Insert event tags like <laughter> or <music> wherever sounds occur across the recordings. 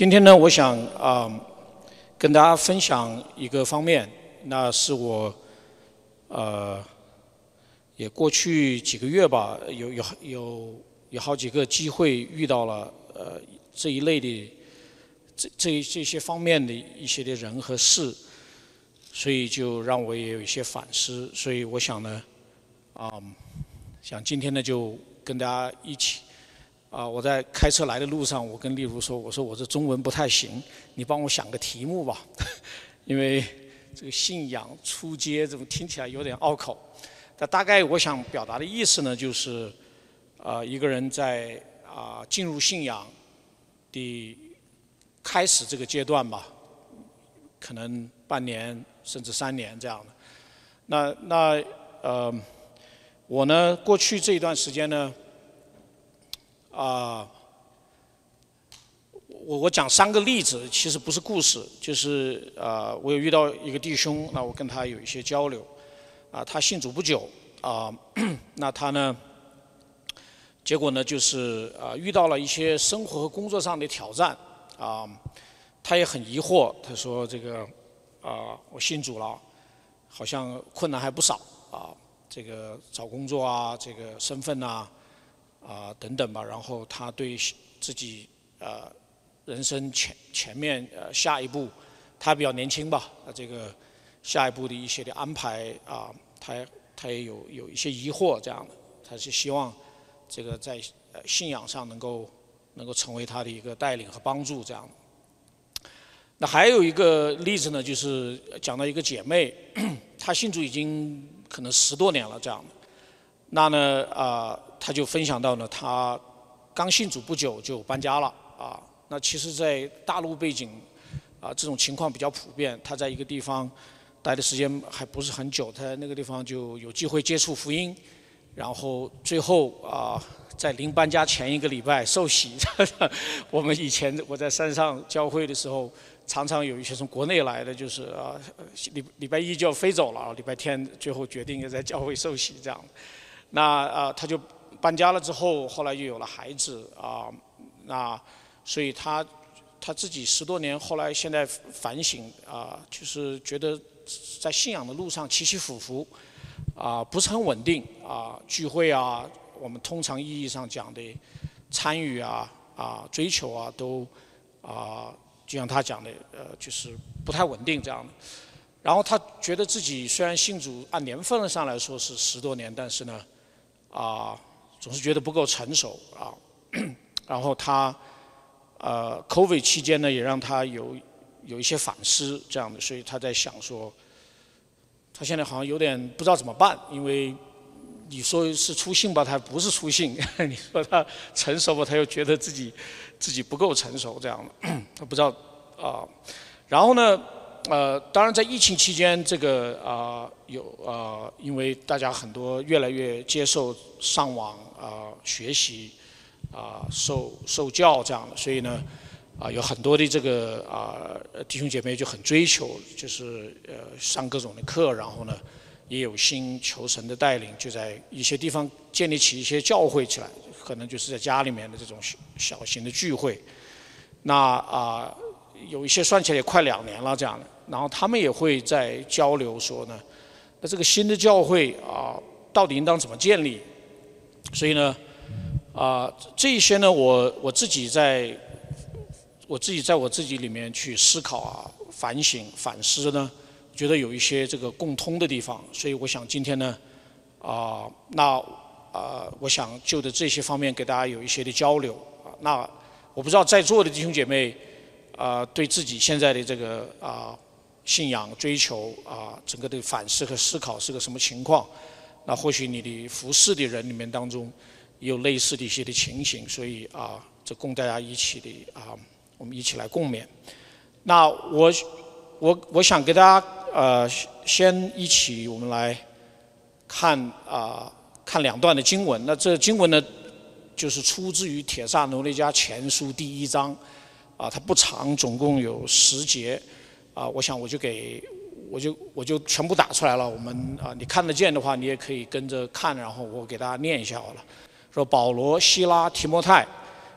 今天呢，我想啊，跟大家分享一个方面，那是我呃，也过去几个月吧，有有有有好几个机会遇到了呃这一类的这这这些方面的一些的人和事，所以就让我也有一些反思，所以我想呢，啊，想今天呢就跟大家一起。啊，我在开车来的路上，我跟丽如说：“我说我这中文不太行，你帮我想个题目吧，<laughs> 因为这个信仰出街怎么听起来有点拗口。但大概我想表达的意思呢，就是啊，一个人在啊进入信仰的开始这个阶段吧，可能半年甚至三年这样的。那那呃，我呢过去这一段时间呢。”啊，我我讲三个例子，其实不是故事，就是啊，我有遇到一个弟兄，那我跟他有一些交流，啊，他信主不久，啊，<coughs> 那他呢，结果呢就是啊遇到了一些生活和工作上的挑战，啊，他也很疑惑，他说这个啊我信主了，好像困难还不少，啊，这个找工作啊，这个身份呐。啊，啊等等吧。然后他对自己呃人生前前面呃下一步，他比较年轻吧，这个下一步的一些的安排啊，他他也有有一些疑惑这样的。他是希望这个在信仰上能够能够成为他的一个带领和帮助这样的。那还有一个例子呢，就是讲到一个姐妹，<coughs> 她信主已经可能十多年了这样的。那呢啊。他就分享到呢，他刚信主不久就搬家了啊。那其实，在大陆背景啊，这种情况比较普遍。他在一个地方待的时间还不是很久，他在那个地方就有机会接触福音，然后最后啊，在临搬家前一个礼拜受洗。<laughs> 我们以前我在山上教会的时候，常常有一些从国内来的，就是啊，礼礼拜一就要飞走了，礼拜天最后决定要在教会受洗这样。那啊，他就。搬家了之后，后来又有了孩子啊，那所以他他自己十多年，后来现在反省啊，就是觉得在信仰的路上起起伏伏啊，不是很稳定啊，聚会啊，我们通常意义上讲的参与啊啊追求啊，都啊就像他讲的呃，就是不太稳定这样的。然后他觉得自己虽然信主按年份上来说是十多年，但是呢啊。总是觉得不够成熟啊，<clears throat> 然后他呃，COVID 期间呢，也让他有有一些反思这样的，所以他在想说，他现在好像有点不知道怎么办，因为你说是出信吧，他不是出信；<laughs> 你说他成熟吧，他又觉得自己自己不够成熟这样的，<clears throat> 他不知道啊。然后呢？呃，当然，在疫情期间，这个啊有啊，因为大家很多越来越接受上网啊学习啊受受教这样的，所以呢啊有很多的这个啊弟兄姐妹就很追求，就是呃上各种的课，然后呢也有心求神的带领，就在一些地方建立起一些教会起来，可能就是在家里面的这种小型的聚会。那啊。有一些算起来也快两年了这样的，然后他们也会在交流说呢，那这个新的教会啊，到底应当怎么建立？所以呢，啊，这一些呢，我我自己在，我自己在我自己里面去思考啊，反省反思呢，觉得有一些这个共通的地方，所以我想今天呢，啊，那啊，我想就着这些方面给大家有一些的交流啊，那我不知道在座的弟兄姐妹。啊，对自己现在的这个啊信仰追求啊，整个的反思和思考是个什么情况？那或许你的服侍的人里面当中有类似的一些的情形，所以啊，这供大家一起的啊，我们一起来共勉。那我我我想给大家呃，先一起我们来看啊，看两段的经文。那这经文呢，就是出自于《铁萨罗尼迦前书》第一章。啊，它不长，总共有十节，啊，我想我就给，我就我就全部打出来了。我们啊，你看得见的话，你也可以跟着看，然后我给大家念一下好了。说保罗、希拉、提摩太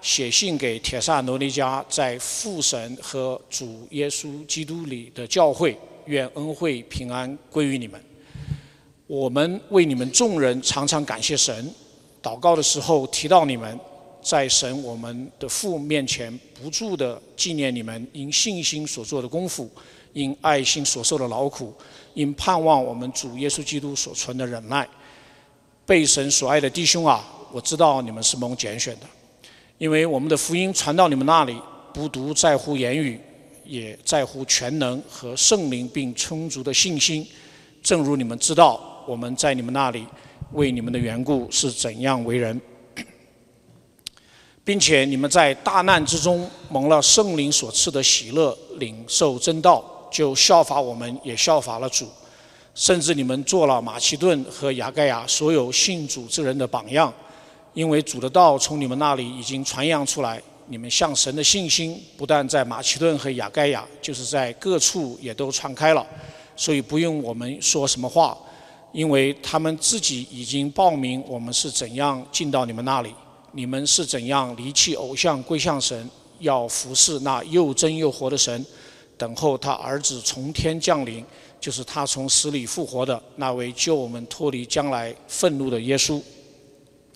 写信给铁萨罗尼迦在父神和主耶稣基督里的教会，愿恩惠平安归于你们。我们为你们众人常常感谢神，祷告的时候提到你们，在神我们的父面前不住的纪念你们因信心所做的功夫，因爱心所受的劳苦，因盼望我们主耶稣基督所存的忍耐。被神所爱的弟兄啊，我知道你们是蒙拣选的。因为我们的福音传到你们那里，不独在乎言语，也在乎全能和圣灵并充足的信心。正如你们知道，我们在你们那里为你们的缘故是怎样为人，<coughs> 并且你们在大难之中蒙了圣灵所赐的喜乐，领受真道，就效法我们，也效法了主。甚至你们做了马其顿和雅盖亚所有信主之人的榜样。因为主的道从你们那里已经传扬出来，你们向神的信心不但在马其顿和亚该亚，就是在各处也都传开了，所以不用我们说什么话，因为他们自己已经报名我们是怎样进到你们那里，你们是怎样离弃偶像归向神，要服侍那又真又活的神，等候他儿子从天降临，就是他从死里复活的那位救我们脱离将来愤怒的耶稣。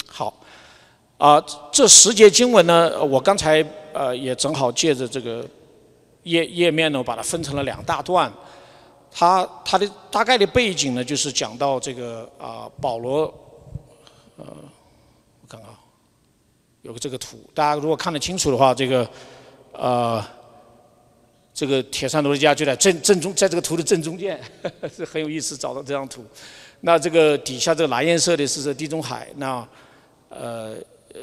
好。啊，这十节经文呢，我刚才呃也正好借着这个页页面呢，把它分成了两大段。它它的大概的背景呢，就是讲到这个啊保罗，呃，我看看，有个这个图，大家如果看得清楚的话，这个呃这个铁山罗尼迦就在正正中，在这个图的正中间，<laughs> 是很有意思找到这张图。那这个底下这个蓝颜色的是这地中海，那呃。呃，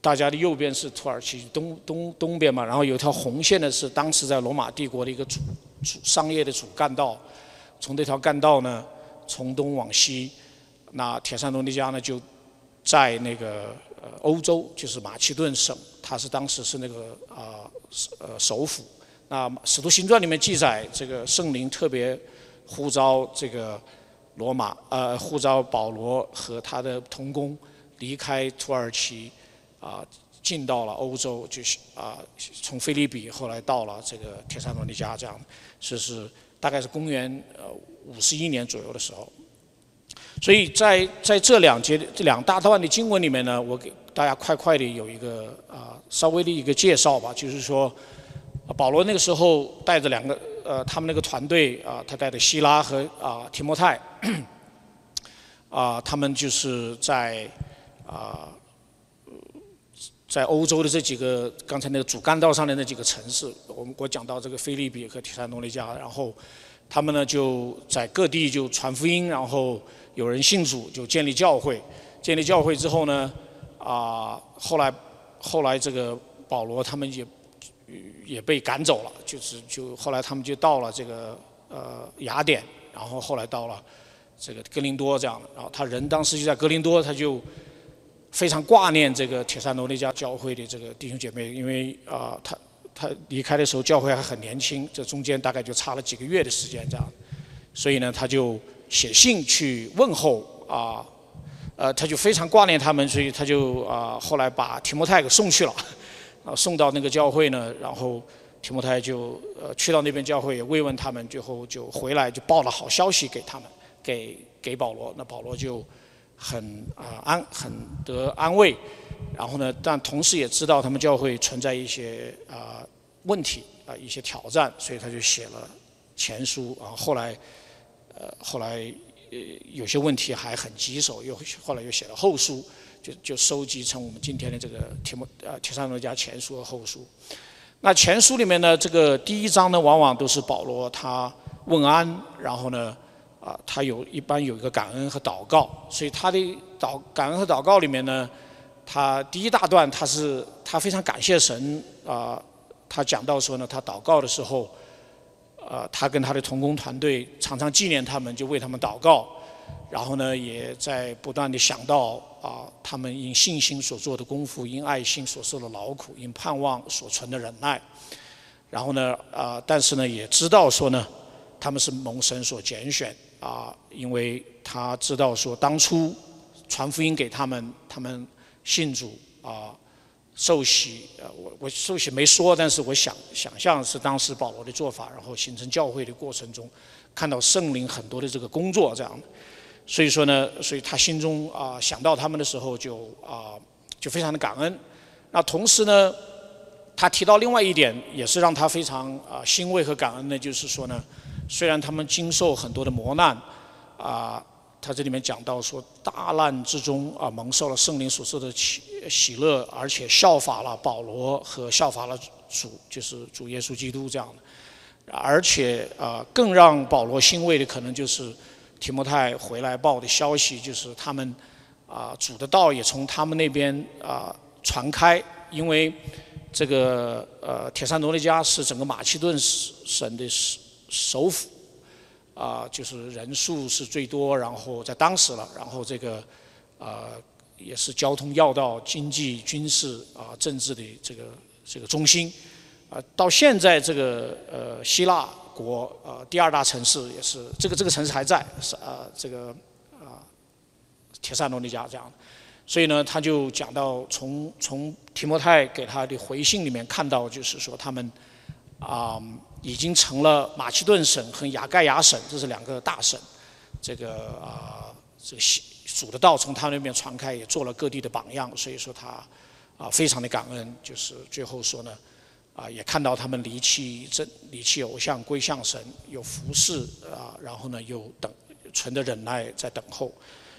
大家的右边是土耳其东东东边嘛，然后有条红线的是当时在罗马帝国的一个主主商业的主干道，从这条干道呢，从东往西，那铁山罗尼迦呢就在那个呃欧洲，就是马其顿省，它是当时是那个啊呃首府。那使徒行传里面记载，这个圣灵特别呼召这个罗马呃呼召保罗和他的同工。离开土耳其，啊，进到了欧洲，就是啊，从菲利比后来到了这个铁山罗尼加，这样，这是大概是公元呃五十一年左右的时候。所以在在这两节这两大段的经文里面呢，我给大家快快的有一个啊稍微的一个介绍吧，就是说，保罗那个时候带着两个呃他们那个团队啊，他带着希拉和啊提摩太，<clears throat> 啊他们就是在。啊，在欧洲的这几个刚才那个主干道上的那几个城市，我们我讲到这个菲利比和提萨罗尼加，然后他们呢就在各地就传福音，然后有人信主，就建立教会。建立教会之后呢，啊，后来后来这个保罗他们也也被赶走了，就是就后来他们就到了这个呃雅典，然后后来到了这个格林多这样的，然后他人当时就在格林多，他就。非常挂念这个铁山罗那家教会的这个弟兄姐妹，因为啊，他他离开的时候教会还很年轻，这中间大概就差了几个月的时间这样，所以呢，他就写信去问候啊，呃，他就非常挂念他们，所以他就啊，后来把提摩太给送去了，啊，送到那个教会呢，然后提摩太就呃去到那边教会也慰问他们，最后就回来就报了好消息给他们，给给保罗，那保罗就。很啊安很得安慰，然后呢，但同时也知道他们教会存在一些啊问题啊一些挑战，所以他就写了前书啊。后来呃后来呃有些问题还很棘手，又后来又写了后书，就就收集成我们今天的这个题目呃提上诺加前书和后书。那前书里面呢，这个第一章呢，往往都是保罗他问安，然后呢。啊，他有一般有一个感恩和祷告，所以他的祷感恩和祷告里面呢，他第一大段他是他非常感谢神啊，他讲到说呢，他祷告的时候，呃，他跟他的同工团队常常纪念他们，就为他们祷告，然后呢，也在不断的想到啊，他们因信心所做的功夫，因爱心所受的劳苦，因盼望所存的忍耐，然后呢，啊，但是呢，也知道说呢，他们是蒙神所拣选。啊，因为他知道说当初传福音给他们，他们信主啊，受洗，呃，我我受洗没说，但是我想想象是当时保罗的做法，然后形成教会的过程中，看到圣灵很多的这个工作这样的，所以说呢，所以他心中啊想到他们的时候就啊就非常的感恩。那同时呢，他提到另外一点，也是让他非常啊欣慰和感恩的，就是说呢，虽然他们经受很多的磨难，啊。他这里面讲到说，大难之中啊，蒙受了圣灵所赐的喜喜乐，而且效法了保罗和效法了主，就是主耶稣基督这样的。而且啊，更让保罗欣慰的，可能就是提摩太回来报的消息，就是他们啊，主的道也从他们那边啊传开，因为这个呃，铁山罗尼加是整个马其顿省的首首府。啊，就是人数是最多，然后在当时了，然后这个，啊，也是交通要道、经济、军事啊、政治的这个这个中心，啊，到现在这个呃希腊国呃第二大城市也是这个这个城市还在是啊这个啊铁萨罗尼加这样，所以呢他就讲到从从提摩太给他的回信里面看到就是说他们啊。已经成了马其顿省和雅盖亚省，这是两个大省。这个啊，这个主的道从他那边传开，也做了各地的榜样。所以说他啊，非常的感恩。就是最后说呢，啊，也看到他们离弃真离弃偶像，归向神，有服侍啊，然后呢，又等存着忍耐在等候。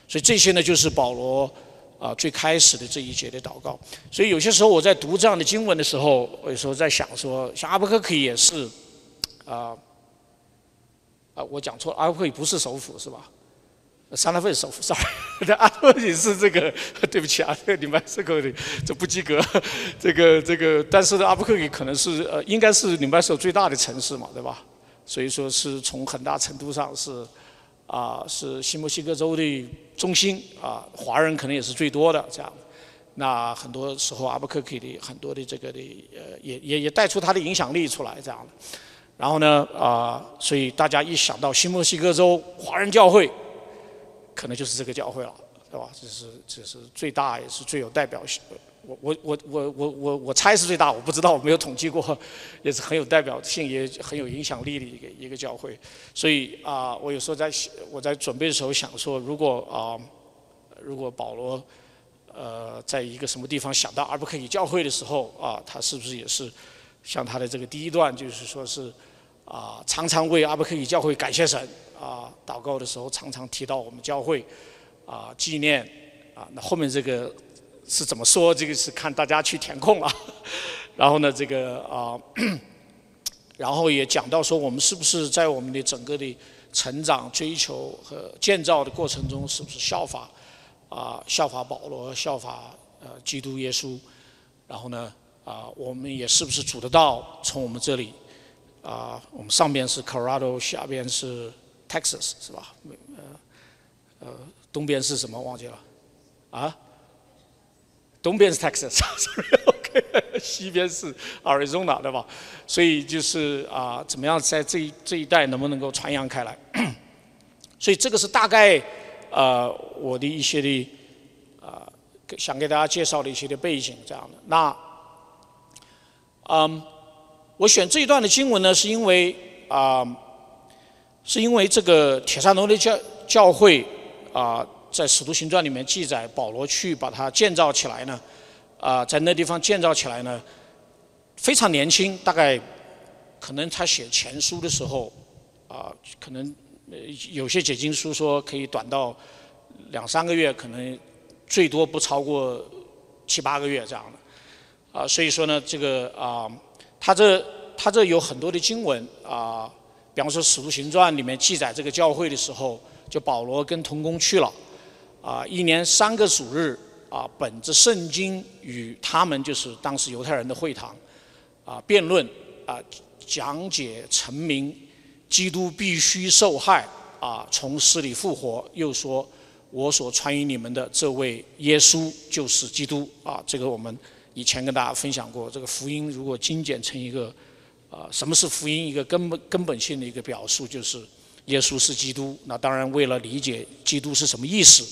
所以这些呢，就是保罗啊最开始的这一节的祷告。所以有些时候我在读这样的经文的时候，我有时候在想说，像阿伯克克也是。啊，啊，我讲错了，阿布不是首府是吧？桑拉费首府，sorry，阿布也是这个，<laughs> 对不起啊，你们这个这不及格，这个这个，但是呢，阿布克里可能是呃，应该是你们所最大的城市嘛，对吧？所以说是从很大程度上是啊，是新墨西哥州的中心啊，华人可能也是最多的这样。那很多时候阿布克里的很多的这个的呃，也也也带出他的影响力出来这样的。然后呢，啊，所以大家一想到新墨西哥州华人教会，可能就是这个教会了，对吧？这是这是最大也是最有代表性。我我我我我我我猜是最大，我不知道，我没有统计过，<laughs> 也是很有代表性，也很有影响力的一个一个教会。所以啊，我有时候在我在准备的时候想说，如果啊，如果保罗呃在一个什么地方想到阿布克以教会的时候啊，他是不是也是？像他的这个第一段就是说是啊，常常为阿伯克里教会感谢神啊，祷告的时候常常提到我们教会啊，纪念啊。那后面这个是怎么说？这个是看大家去填空了。<laughs> 然后呢，这个啊，<clears throat> 然后也讲到说，我们是不是在我们的整个的成长、追求和建造的过程中，是不是效法啊，效法保罗，效法呃基督耶稣？然后呢？啊，我们也是不是主的道从我们这里？啊，我们上边是 Colorado，下边是 Texas，是吧？呃，呃，东边是什么？忘记了？啊？东边是 Texas，OK，<laughs> <laughs> 西边是 Arizona，对吧？所以就是啊，怎么样在这一这一带能不能够传扬开来？<clears throat> 所以这个是大概呃我的一些的啊，想给大家介绍的一些的背景这样的。那嗯，我选这一段的经文呢，是因为啊，是因为这个铁山罗的教教会啊，在使徒行传里面记载，保罗去把它建造起来呢，啊，在那地方建造起来呢，非常年轻，大概可能他写前书的时候啊，可能有些解经书说可以短到两三个月，可能最多不超过七八个月这样的。啊，所以说呢，这个啊，他这他这有很多的经文啊，比方说《使徒行传》里面记载这个教会的时候，就保罗跟同工去了，啊，一年三个主日啊，本着圣经与他们就是当时犹太人的会堂啊辩论啊，讲解成明基督必须受害啊，从死里复活，又说我所传于你们的这位耶稣就是基督啊，这个我们。以前跟大家分享过，这个福音如果精简成一个，啊，什么是福音？一个根本根本性的一个表述就是耶稣是基督。那当然，为了理解基督是什么意思，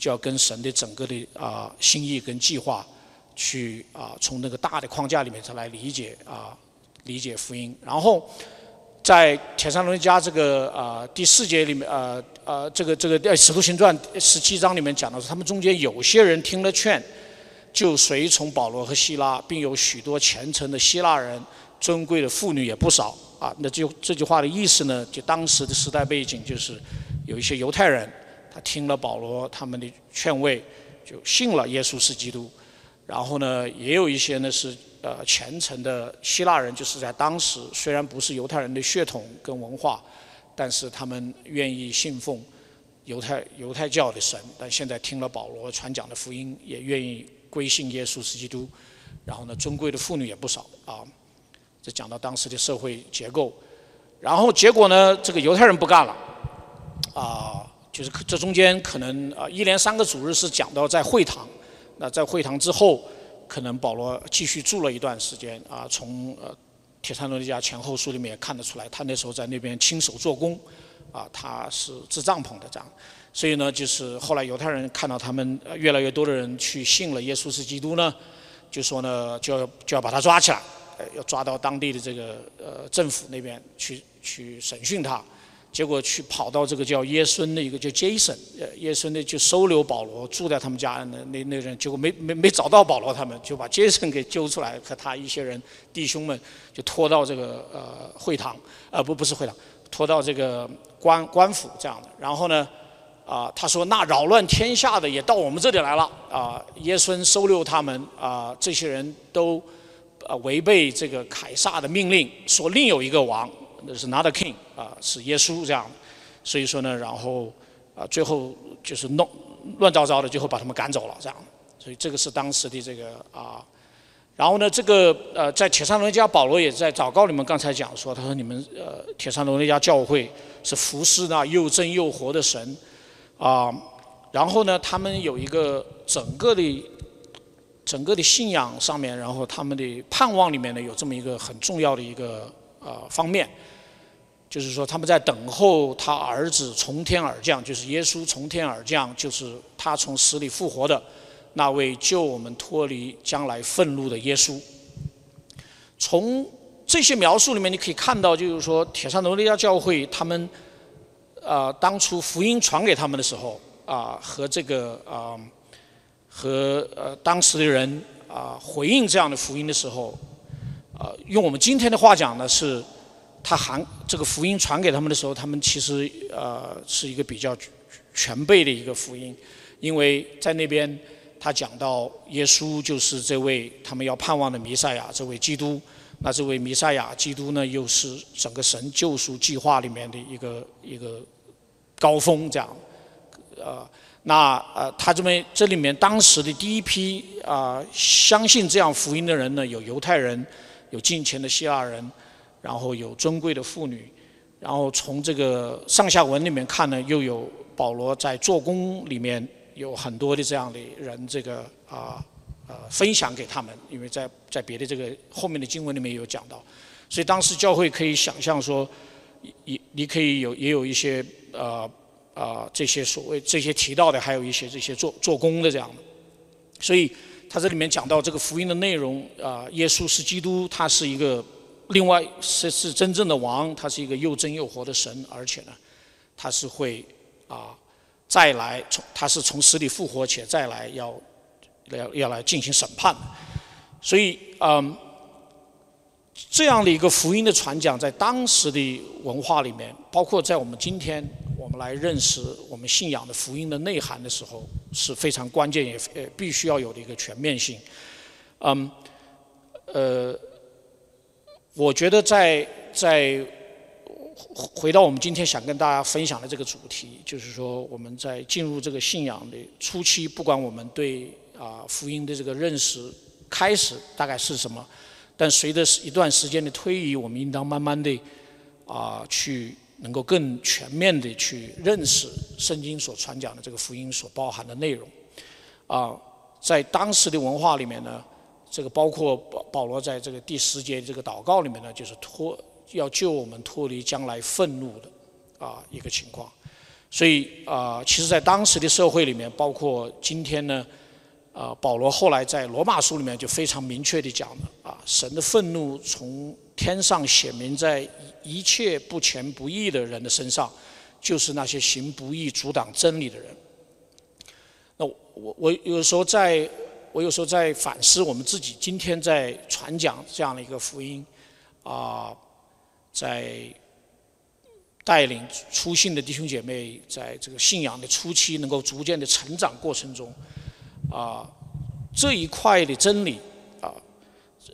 就要跟神的整个的啊心意跟计划去啊从那个大的框架里面再来理解啊理解福音。然后在铁山罗尼迦这个啊第四节里面啊啊这个这个《使徒行传》十七章里面讲的是，他们中间有些人听了劝，就随从保罗和希拉，并有许多虔诚的希腊人，尊贵的妇女也不少啊。那就这句话的意思呢，就当时的时代背景就是有一些犹太人。他听了保罗他们的劝慰，就信了耶稣是基督。然后呢，也有一些呢是呃虔诚的希腊人，就是在当时虽然不是犹太人的血统跟文化，但是他们愿意信奉犹太犹太教的神。但现在听了保罗传讲的福音，也愿意归信耶稣是基督。然后呢，尊贵的妇女也不少啊。这讲到当时的社会结构。然后结果呢，这个犹太人不干了啊。就是这中间可能啊，一连三个主日是讲到在会堂，那在会堂之后，可能保罗继续住了一段时间啊。从呃铁山罗尼家前后书里面也看得出来，他那时候在那边亲手做工，啊，他是支帐篷的这样。所以呢，就是后来犹太人看到他们越来越多的人去信了耶稣是基督呢，就说呢就要就要把他抓起来，要抓到当地的这个呃政府那边去去审讯他。结果去跑到这个叫耶孙的一个叫杰森，呃，耶孙的就收留保罗住在他们家那那那人，结果没没没找到保罗他们，就把杰森给揪出来和他一些人弟兄们就拖到这个呃会堂，呃不不是会堂，拖到这个官官府这样的。然后呢，啊他说那扰乱天下的也到我们这里来了，啊耶孙收留他们，啊这些人都啊违背这个凯撒的命令，说另有一个王。那是 not a king 啊，是耶稣这样，所以说呢，然后啊，最后就是弄乱糟糟的，最后把他们赶走了这样，所以这个是当时的这个啊，然后呢，这个呃，在铁山罗尼迦保罗也在祷告里面刚才讲说，他说你们呃铁山罗尼迦教会是服侍那又真又活的神啊，然后呢，他们有一个整个的整个的信仰上面，然后他们的盼望里面呢，有这么一个很重要的一个呃方面。就是说，他们在等候他儿子从天而降，就是耶稣从天而降，就是他从死里复活的那位救我们脱离将来愤怒的耶稣。从这些描述里面，你可以看到，就是说，铁山罗尼亚教会他们啊，当初福音传给他们的时候啊，和这个啊，和呃当时的人啊回应这样的福音的时候，啊，用我们今天的话讲呢是。他含这个福音传给他们的时候，他们其实呃是一个比较全备的一个福音，因为在那边他讲到耶稣就是这位他们要盼望的弥赛亚，这位基督。那这位弥赛亚基督呢，又是整个神救赎计划里面的一个一个高峰，这样。呃，那呃他这边这里面当时的第一批啊相信这样福音的人呢，有犹太人，有近前的希腊人。然后有尊贵的妇女，然后从这个上下文里面看呢，又有保罗在做工里面有很多的这样的人，这个啊呃分享给他们，因为在在别的这个后面的经文里面有讲到，所以当时教会可以想象说，也你可以有也有一些呃啊这些所谓这些提到的，还有一些这些做做工的这样的，所以他这里面讲到这个福音的内容啊，耶稣是基督，他是一个。另外是是真正的王，他是一个又真又活的神，而且呢，他是会啊再来从他是从死里复活且再来要要要来进行审判，所以嗯这样的一个福音的传讲，在当时的文化里面，包括在我们今天我们来认识我们信仰的福音的内涵的时候，是非常关键也呃必须要有的一个全面性，嗯呃。我觉得在在回到我们今天想跟大家分享的这个主题，就是说我们在进入这个信仰的初期，不管我们对啊福音的这个认识开始大概是什么，但随着一段时间的推移，我们应当慢慢的啊去能够更全面的去认识圣经所传讲的这个福音所包含的内容。啊，在当时的文化里面呢。这个包括保保罗在这个第十节这个祷告里面呢，就是脱要救我们脱离将来愤怒的啊一个情况。所以啊，其实，在当时的社会里面，包括今天呢，啊，保罗后来在罗马书里面就非常明确地讲了啊，神的愤怒从天上显明在一切不前不义的人的身上，就是那些行不义、阻挡真理的人。那我我有时候在，我有时候在反思我们自己今天在传讲这样的一个福音，啊，在带领初信的弟兄姐妹在这个信仰的初期能够逐渐的成长过程中。啊，这一块的真理啊，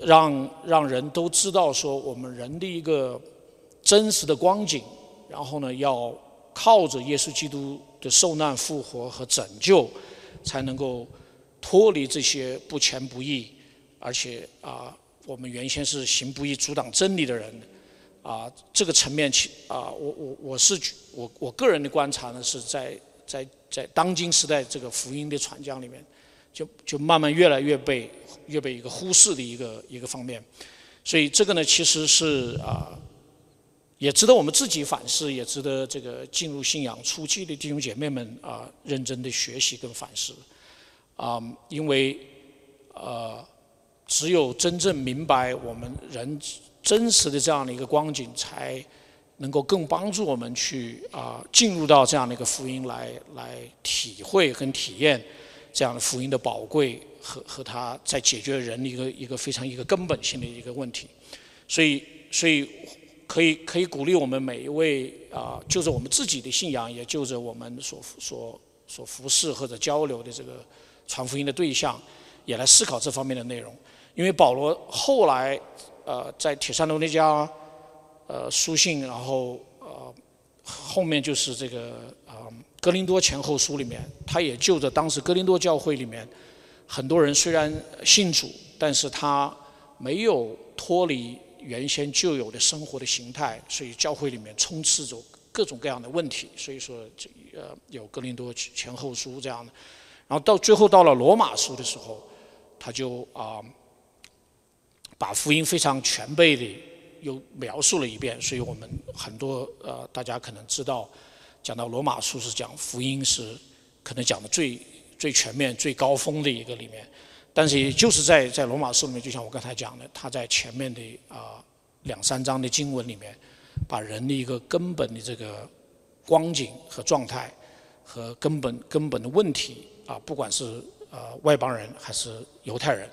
让让人都知道说，我们人的一个真实的光景，然后呢，要靠着耶稣基督的受难、复活和拯救，才能够脱离这些不前不义，而且啊，我们原先是行不义、阻挡真理的人，啊，这个层面其啊，我我我是我我个人的观察呢，是在在在当今时代这个福音的传讲里面。就就慢慢越来越被越被一个忽视的一个一个方面，所以这个呢，其实是啊，也值得我们自己反思，也值得这个进入信仰初期的弟兄姐妹们啊，认真的学习跟反思啊，因为呃，只有真正明白我们人真实的这样的一个光景，才能够更帮助我们去啊，进入到这样的一个福音来来体会跟体验。这样的福音的宝贵和和他在解决人的一个一个非常一个根本性的一个问题，所以所以可以可以鼓励我们每一位啊，就着我们自己的信仰，也就着我们所所所服侍或者交流的这个传福音的对象，也来思考这方面的内容。因为保罗后来呃在铁山楼那家呃书信，然后呃后面就是这个啊。格林多前后书里面，他也就着当时格林多教会里面很多人虽然信主，但是他没有脱离原先旧有的生活的形态，所以教会里面充斥着各种各样的问题。所以说，这呃有格林多前后书这样的。然后到最后到了罗马书的时候，他就啊把福音非常全备的又描述了一遍。所以我们很多呃大家可能知道。讲到罗马书是讲福音是可能讲的最最全面、最高峰的一个里面，但是也就是在在罗马书里面，就像我刚才讲的，他在前面的啊两三章的经文里面，把人的一个根本的这个光景和状态和根本根本的问题啊，不管是呃外邦人还是犹太人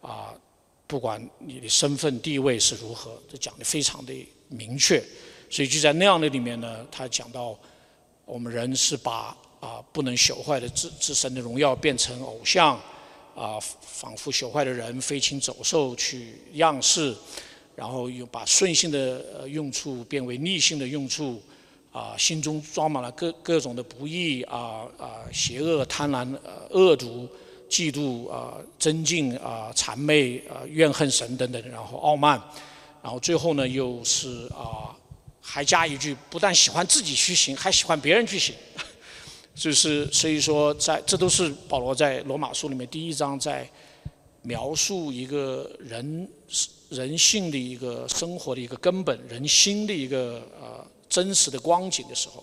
啊，不管你的身份地位是如何，这讲的非常的明确，所以就在那样的里面呢，他讲到。我们人是把啊不能朽坏的自自身的荣耀变成偶像，啊仿佛朽坏的人飞禽走兽去样式，然后又把顺性的用处变为逆性的用处，啊心中装满了各各种的不义啊啊邪恶贪婪呃恶毒嫉妒啊尊敬啊谄媚啊怨恨神等等，然后傲慢，然后最后呢又是啊。还加一句，不但喜欢自己去行，还喜欢别人去行，<laughs> 就是所以说，在这都是保罗在罗马书里面第一章在描述一个人人性的一个生活的一个根本，人心的一个呃真实的光景的时候，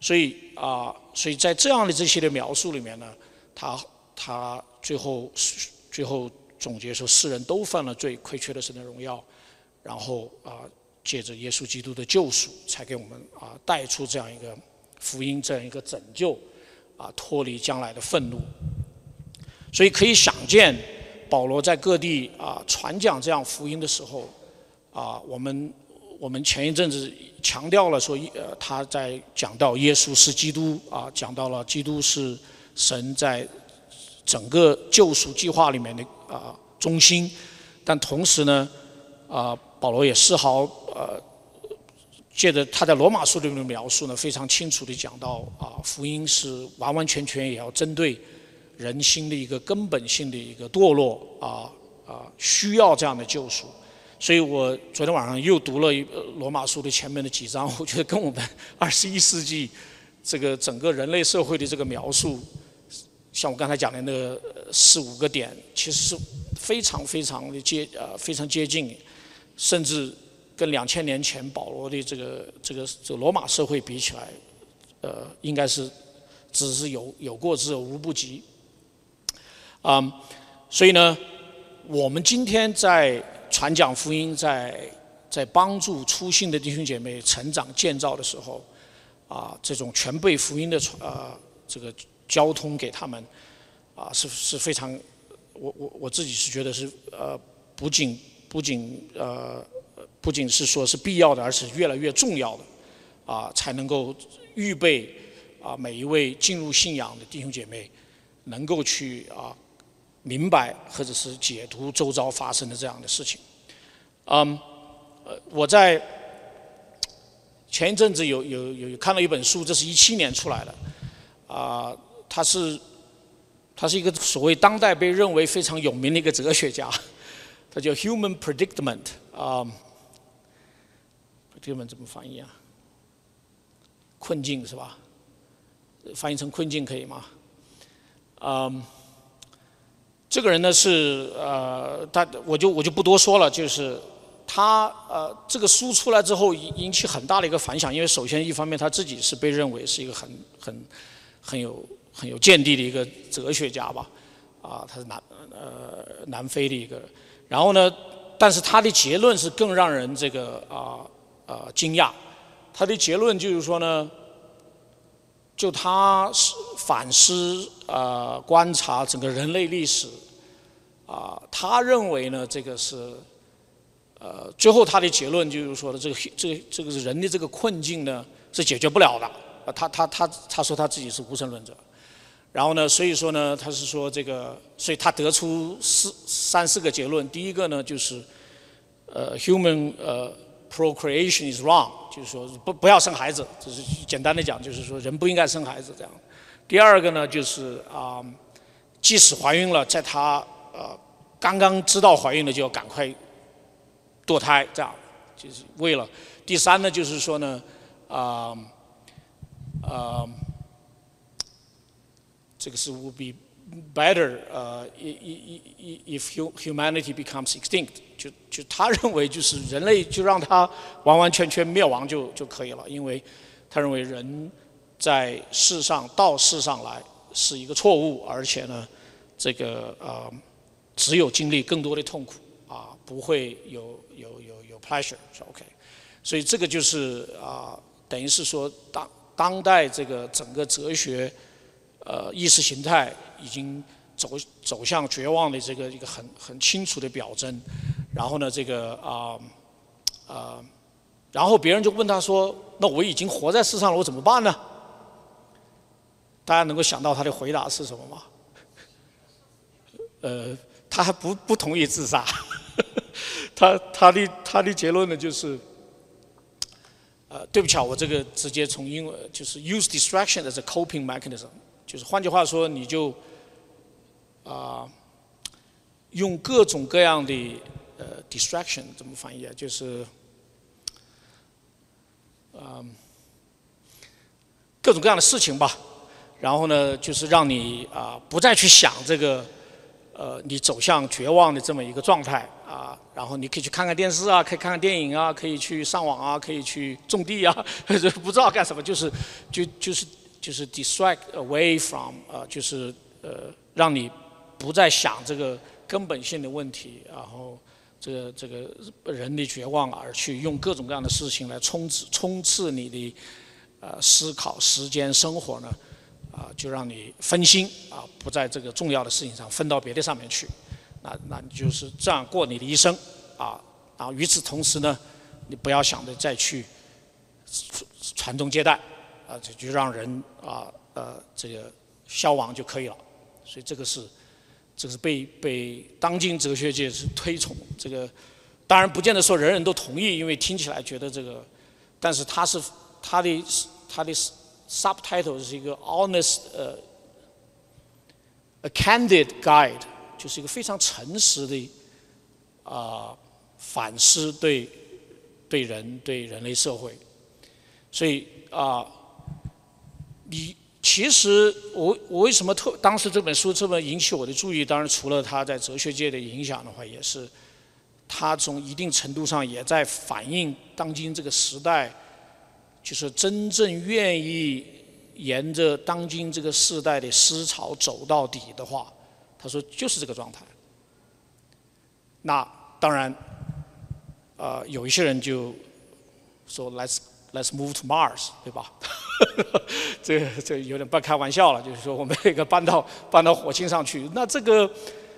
所以啊，所以在这样的这些的描述里面呢，他他最后最后总结说，世人都犯了罪，亏缺了神的荣耀，然后啊。借着耶稣基督的救赎，才给我们啊带出这样一个福音，这样一个拯救，啊脱离将来的愤怒。所以可以想见，保罗在各地啊传讲这样福音的时候，啊我们我们前一阵子强调了说，呃他在讲到耶稣是基督啊，讲到了基督是神在整个救赎计划里面的啊中心，但同时呢，啊保罗也丝毫。呃，借着他在罗马书里面的描述呢，非常清楚地讲到啊，福音是完完全全也要针对人心的一个根本性的一个堕落啊啊，需要这样的救赎。所以我昨天晚上又读了罗马书的前面的几章，我觉得跟我们二十一世纪这个整个人类社会的这个描述，像我刚才讲的那个四五个点，其实是非常非常的接呃非常接近，甚至。跟两千年前保罗的这个这个这个罗马社会比起来，呃，应该是只是有有过之而无不及。啊，所以呢，我们今天在传讲福音，在在帮助初信的弟兄姐妹成长建造的时候，啊，这种全备福音的传呃，这个交通给他们，啊，是是非常，我我我自己是觉得是呃，不仅不仅呃，不仅是说是必要的，而是越来越重要的，啊，才能够预备啊每一位进入信仰的弟兄姐妹，能够去啊明白或者是解读周遭发生的这样的事情，嗯。呃，我在前一阵子有有有看了一本书，这是一七年出来的，啊，他是他是一个所谓当代被认为非常有名的一个哲学家，他叫 Human Predicament 啊，Predicament 怎么翻译啊？困境是吧？翻译成困境可以吗？嗯，这个人呢是呃，他我就我就不多说了，就是。他呃，这个书出来之后引引起很大的一个反响，因为首先一方面他自己是被认为是一个很很很有很有见地的一个哲学家吧，啊，他是南呃南非的一个，然后呢，但是他的结论是更让人这个啊啊惊讶，他的结论就是说呢，就他是反思啊观察整个人类历史，啊，他认为呢这个是。呃，最后他的结论就是说的，这个这个这个人的这个困境呢是解决不了的。呃，他他他他说他自己是无神论者，然后呢，所以说呢，他是说这个，所以他得出四三四个结论。第一个呢就是，呃，human 呃 procreation is wrong，就是说不不要生孩子，就是简单的讲就是说人不应该生孩子这样。第二个呢就是啊，即使怀孕了，在她呃刚刚知道怀孕了就要赶快。堕胎这样，就是为了第三呢，就是说呢，啊啊，这个是 would be better 呃，if humanity becomes extinct，就就他认为就是人类就让他完完全全灭亡就就可以了，因为他认为人在世上到世上来是一个错误，而且呢，这个呃只有经历更多的痛苦。啊，不会有有有有 pleasure 是 OK，所以这个就是啊，等于是说当当代这个整个哲学呃意识形态已经走走向绝望的这个一个很很清楚的表征，然后呢这个啊啊，然后别人就问他说，那我已经活在世上了，我怎么办呢？大家能够想到他的回答是什么吗？呃，他还不不同意自杀。<laughs> 他他的他的结论呢，就是，呃，对不起啊，我这个直接从英文就是 use distraction as a coping mechanism，就是换句话说，你就啊用各种各样的呃 distraction 怎么翻译啊？就是啊各种各样的事情吧，然后呢，就是让你啊不再去想这个呃你走向绝望的这么一个状态。啊，然后你可以去看看电视啊，可以看看电影啊，可以去上网啊，可以去种地啊，<laughs> 不知道干什么，就是就就是就是 distract away from 啊，就是呃让你不再想这个根本性的问题，然后这个这个人的绝望而去用各种各样的事情来充刺充斥你的呃思考时间生活呢，啊就让你分心啊，不在这个重要的事情上分到别的上面去。那那你就是这样过你的一生，啊，然后与此同时呢，你不要想着再去传宗接代，啊，这就让人啊呃这个消亡就可以了。所以这个是，这个是被被当今哲学界是推崇这个，当然不见得说人人都同意，因为听起来觉得这个，但是他是他的他的 subtitle 是一个 honest 呃 a candid guide。就是一个非常诚实的啊反思，对对人对人类社会，所以啊，你其实我我为什么特当时这本书这么引起我的注意？当然除了他在哲学界的影响的话，也是他从一定程度上也在反映当今这个时代，就是真正愿意沿着当今这个时代的思潮走到底的话。他说就是这个状态。那当然，呃，有一些人就说 Let's Let's move to Mars，对吧？<laughs> 这这有点半开玩笑了，就是说我们这个搬到搬到火星上去。那这个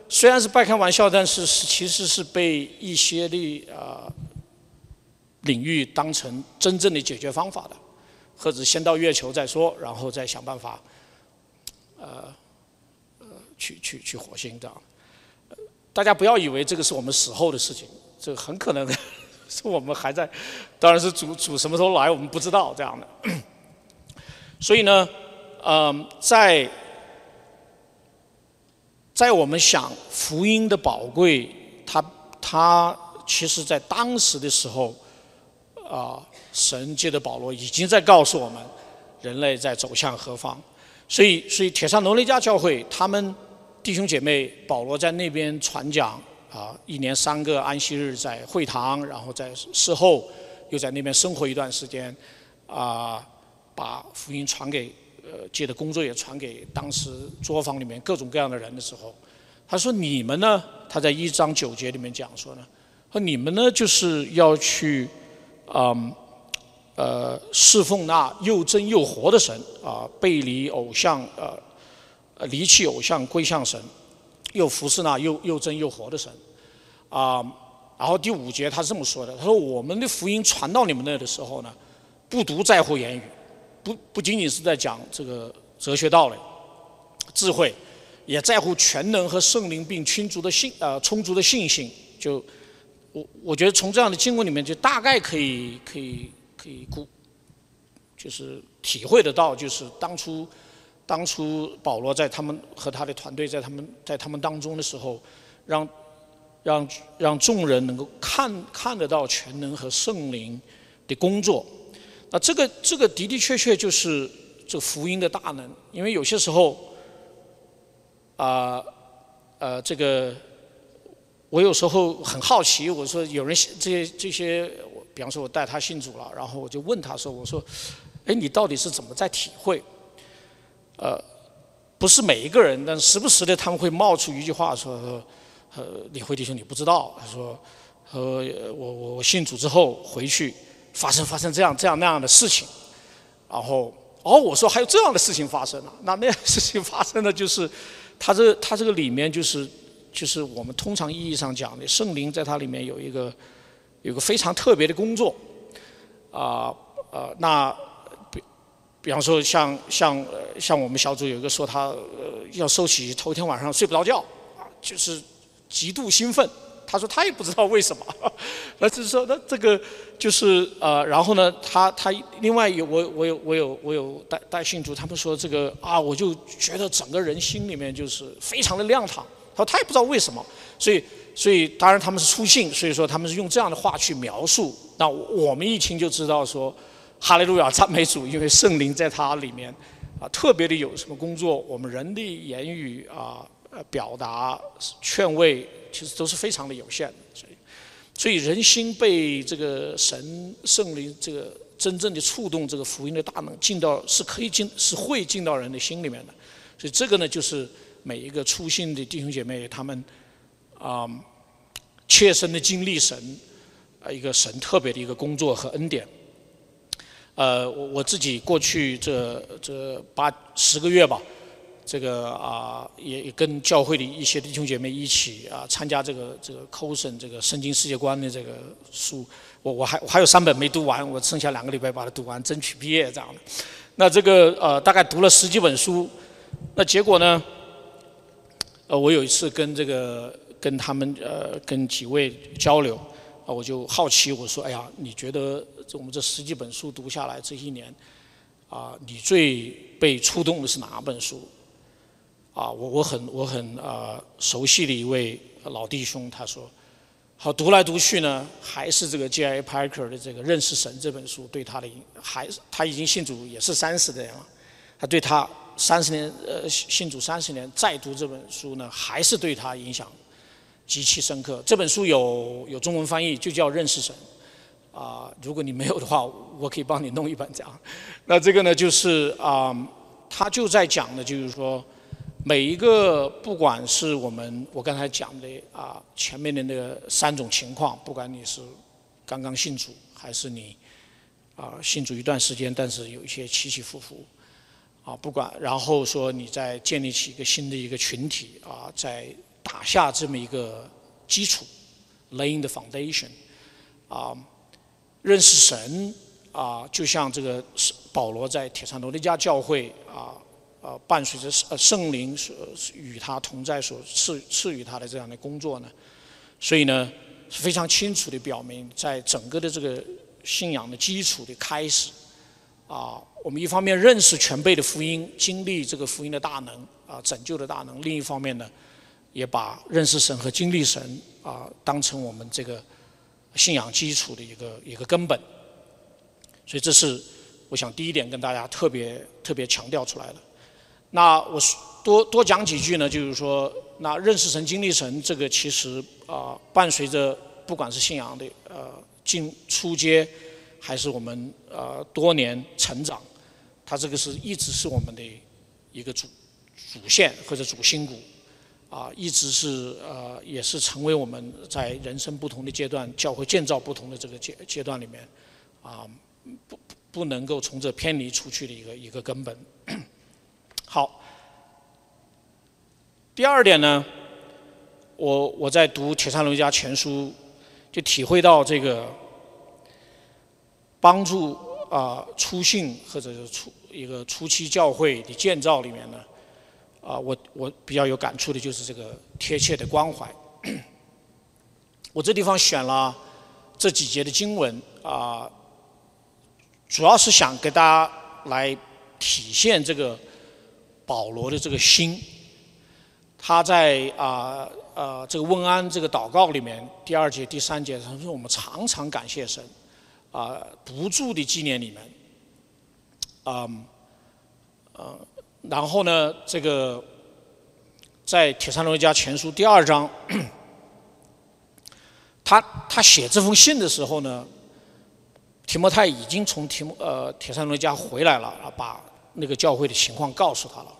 虽然是半开玩笑，但是是其实是被一些的啊领域当成真正的解决方法的，或者先到月球再说，然后再想办法，呃呃去去去火星这样。大家不要以为这个是我们死后的事情，这很可能是 <laughs> 我们还在，当然是主主什么时候来我们不知道这样的。<clears throat> 所以呢，嗯，在在我们想福音的宝贵，它它其实在当时的时候，啊，神界的保罗已经在告诉我们，人类在走向何方。所以，所以铁上罗尼加教会他们。弟兄姐妹，保罗在那边传讲啊，一年三个安息日在会堂，然后在事后又在那边生活一段时间，啊，把福音传给呃借的工作也传给当时作坊里面各种各样的人的时候，他说你们呢？他在一章九节里面讲说呢，说你们呢就是要去，嗯，呃，侍奉那又真又活的神啊，背离偶像。呃，离弃偶像归向神，又服侍那又又真又活的神，啊，然后第五节他是这么说的：他说我们的福音传到你们那的时候呢，不独在乎言语，不不仅仅是在讲这个哲学道理、智慧，也在乎全能和圣灵并充足的信呃充足的信心。就我我觉得从这样的经文里面就大概可以可以可以估，就是体会得到，就是当初。当初保罗在他们和他的团队在他们在他们当中的时候，让让让众人能够看看得到全能和圣灵的工作，那这个这个的的确确就是这福音的大能，因为有些时候啊呃这个我有时候很好奇，我说有人这些这些，比方说我带他信主了，然后我就问他说，我说，哎，你到底是怎么在体会？呃，不是每一个人，但时不时的他们会冒出一句话说：“呃，李辉弟兄，你不知道。”他说：“呃，我我我信主之后回去，发生发生这样这样那样的事情。”然后，哦，我说还有这样的事情发生了。那那样事情发生的就是，他这他这个里面就是就是我们通常意义上讲的圣灵在它里面有一个有个非常特别的工作啊呃那。比方说，像像呃像我们小组有一个说他呃要收起头天晚上睡不着觉，啊，就是极度兴奋。他说他也不知道为什么，<laughs> 那就是说那这个就是呃，然后呢，他他另外有我我有我有我有带带信徒，他们说这个啊，我就觉得整个人心里面就是非常的亮堂。他说他也不知道为什么，所以所以当然他们是出信，所以说他们是用这样的话去描述。那我们一听就知道说。哈利路亚，赞美主！因为圣灵在他里面，啊，特别的有什么工作？我们人的言语啊，呃，表达、劝慰，其实都是非常的有限的。所以，所以人心被这个神圣灵这个真正的触动，这个福音的大能进到，是可以进，是会进到人的心里面的。所以这个呢，就是每一个初信的弟兄姐妹他们啊，切身的经历神啊，一个神特别的一个工作和恩典。呃，我我自己过去这这八十个月吧，这个啊也也跟教会的一些弟兄姐妹一起啊参加这个这个 COSN 这个圣经世界观的这个书，我我还我还有三本没读完，我剩下两个礼拜把它读完，争取毕业这样的。那这个呃大概读了十几本书，那结果呢，呃我有一次跟这个跟他们呃跟几位交流。啊，我就好奇，我说：“哎呀，你觉得这我们这十几本书读下来，这一年，啊，你最被触动的是哪本书？”啊，我我很我很啊熟悉的一位老弟兄，他说：“好，读来读去呢，还是这个 J.I. Packer 的这个《认识神》这本书对他的影，还是他已经信主也是三十年了，他对他三十年呃信主三十年再读这本书呢，还是对他影响。”极其深刻。这本书有有中文翻译，就叫《认识神》。啊，如果你没有的话，我可以帮你弄一本这样。<laughs> 那这个呢，就是啊，他就在讲的，就是说，每一个不管是我们我刚才讲的啊前面的那个三种情况，不管你是刚刚信主，还是你啊信主一段时间，但是有一些起起伏伏，啊不管然后说你在建立起一个新的一个群体啊，在打下这么一个基础，laying the foundation，啊认识神啊，就像这个保罗在铁山罗尼加教会啊。呃，伴随着圣灵与他同在所赐赐予他的这样的工作呢，所以呢非常清楚的表明，在整个的这个信仰的基础的开始，啊，我们一方面认识全备的福音，经历这个福音的大能啊，拯救的大能；另一方面呢，也把认识神和经历神啊当成我们这个信仰基础的一个一个根本。所以这是我想第一点跟大家特别特别强调出来的。那我多多讲几句呢，就是说，那认识神、经历神，这个其实啊，伴随着不管是信仰的呃进初阶，还是我们呃多年成长，它这个是一直是我们的一个主主线或者主心骨，啊，一直是呃也是成为我们在人生不同的阶段教会建造不同的这个阶阶段里面，啊不不能够从这偏离出去的一个一个根本。好，第二点呢，我我在读《铁山龙家全书》，就体会到这个帮助啊初信或者是初一个初期教会的建造里面呢，啊我我比较有感触的就是这个贴切的关怀。<clears throat> 我这地方选了这几节的经文啊，主要是想给大家来体现这个。保罗的这个心，他在啊呃这个问安这个祷告里面，第二节、第三节，他说我们常常感谢神，啊不住的纪念你们，嗯呃，然后呢，这个在铁山罗家前书第二章，<clears throat> 他他写这封信的时候呢，提摩太已经从提摩呃铁山罗家回来了啊，把。那个教会的情况告诉他了，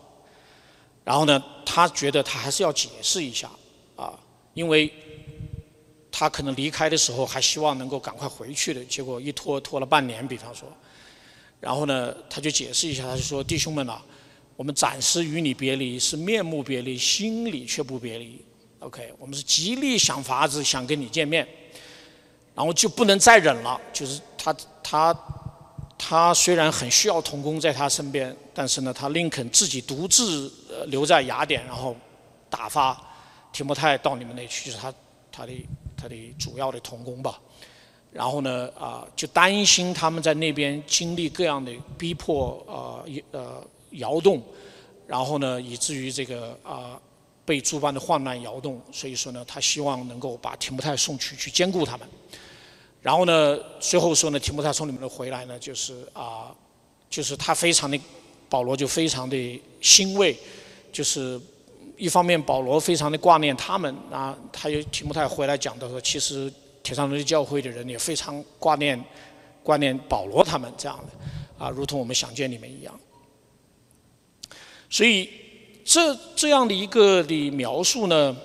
然后呢，他觉得他还是要解释一下啊，因为他可能离开的时候还希望能够赶快回去的，结果一拖拖了半年，比方说，然后呢，他就解释一下，他就说：“弟兄们啊，我们暂时与你别离，是面目别离，心里却不别离。OK，我们是极力想法子想跟你见面，然后就不能再忍了，就是他他。”他虽然很需要童工在他身边，但是呢，他宁肯自己独自留在雅典，然后打发提摩太到你们那去，就是他他的他的主要的童工吧。然后呢，啊，就担心他们在那边经历各样的逼迫，呃，呃，摇动，然后呢，以至于这个啊，被诸般的患难摇动。所以说呢，他希望能够把提摩太送去，去兼顾他们。然后呢，最后说呢，提摩太从你们那回来呢，就是啊，就是他非常的，保罗就非常的欣慰，就是一方面保罗非常的挂念他们啊，他又提摩太回来讲的说，其实铁上的教会的人也非常挂念挂念保罗他们这样的啊，如同我们想见你们一样。所以这这样的一个的描述呢，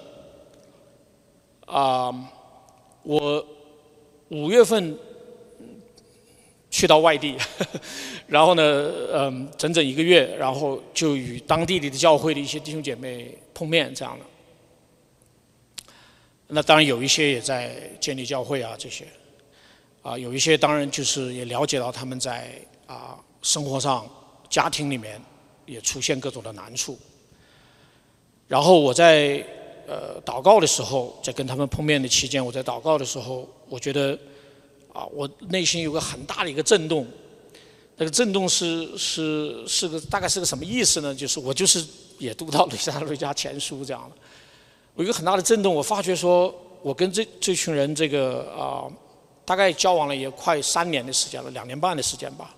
啊，我。五月份去到外地，<laughs> 然后呢，嗯，整整一个月，然后就与当地里的教会的一些弟兄姐妹碰面，这样的。那当然有一些也在建立教会啊，这些，啊，有一些当然就是也了解到他们在啊生活上、家庭里面也出现各种的难处。然后我在。呃，祷告的时候，在跟他们碰面的期间，我在祷告的时候，我觉得，啊，我内心有个很大的一个震动。那个震动是是是个大概是个什么意思呢？就是我就是也读到了《撒路加前书》这样的，我一个很大的震动。我发觉说，我跟这这群人这个啊，大概交往了也快三年的时间了，两年半的时间吧。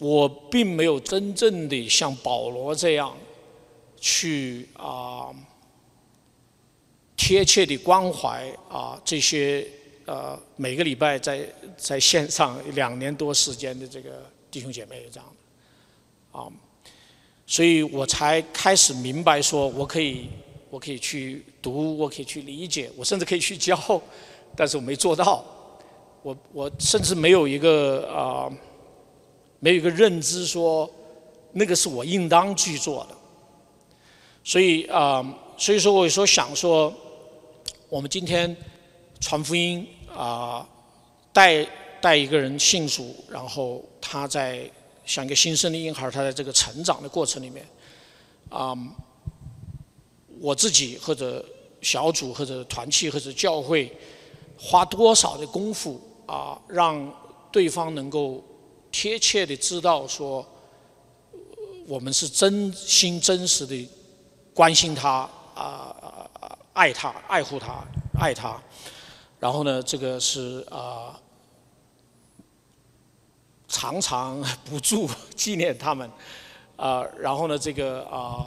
我并没有真正的像保罗这样。去啊，贴切的关怀啊，这些呃，每个礼拜在在线上两年多时间的这个弟兄姐妹这样的啊，所以我才开始明白说，我可以，我可以去读，我可以去理解，我甚至可以去教，但是我没做到。我我甚至没有一个啊，没有一个认知说，那个是我应当去做的。所以啊，所以说我有时候想说，我们今天传福音啊，带带一个人信主，然后他在。像一个新生的婴孩，他在这个成长的过程里面，啊，我自己或者小组或者团契或者教会，花多少的功夫啊，让对方能够贴切的知道说，我们是真心真实的关心他啊，爱他，爱护他，爱他，然后呢，这个是啊。常常不住纪念他们，啊，然后呢，这个啊，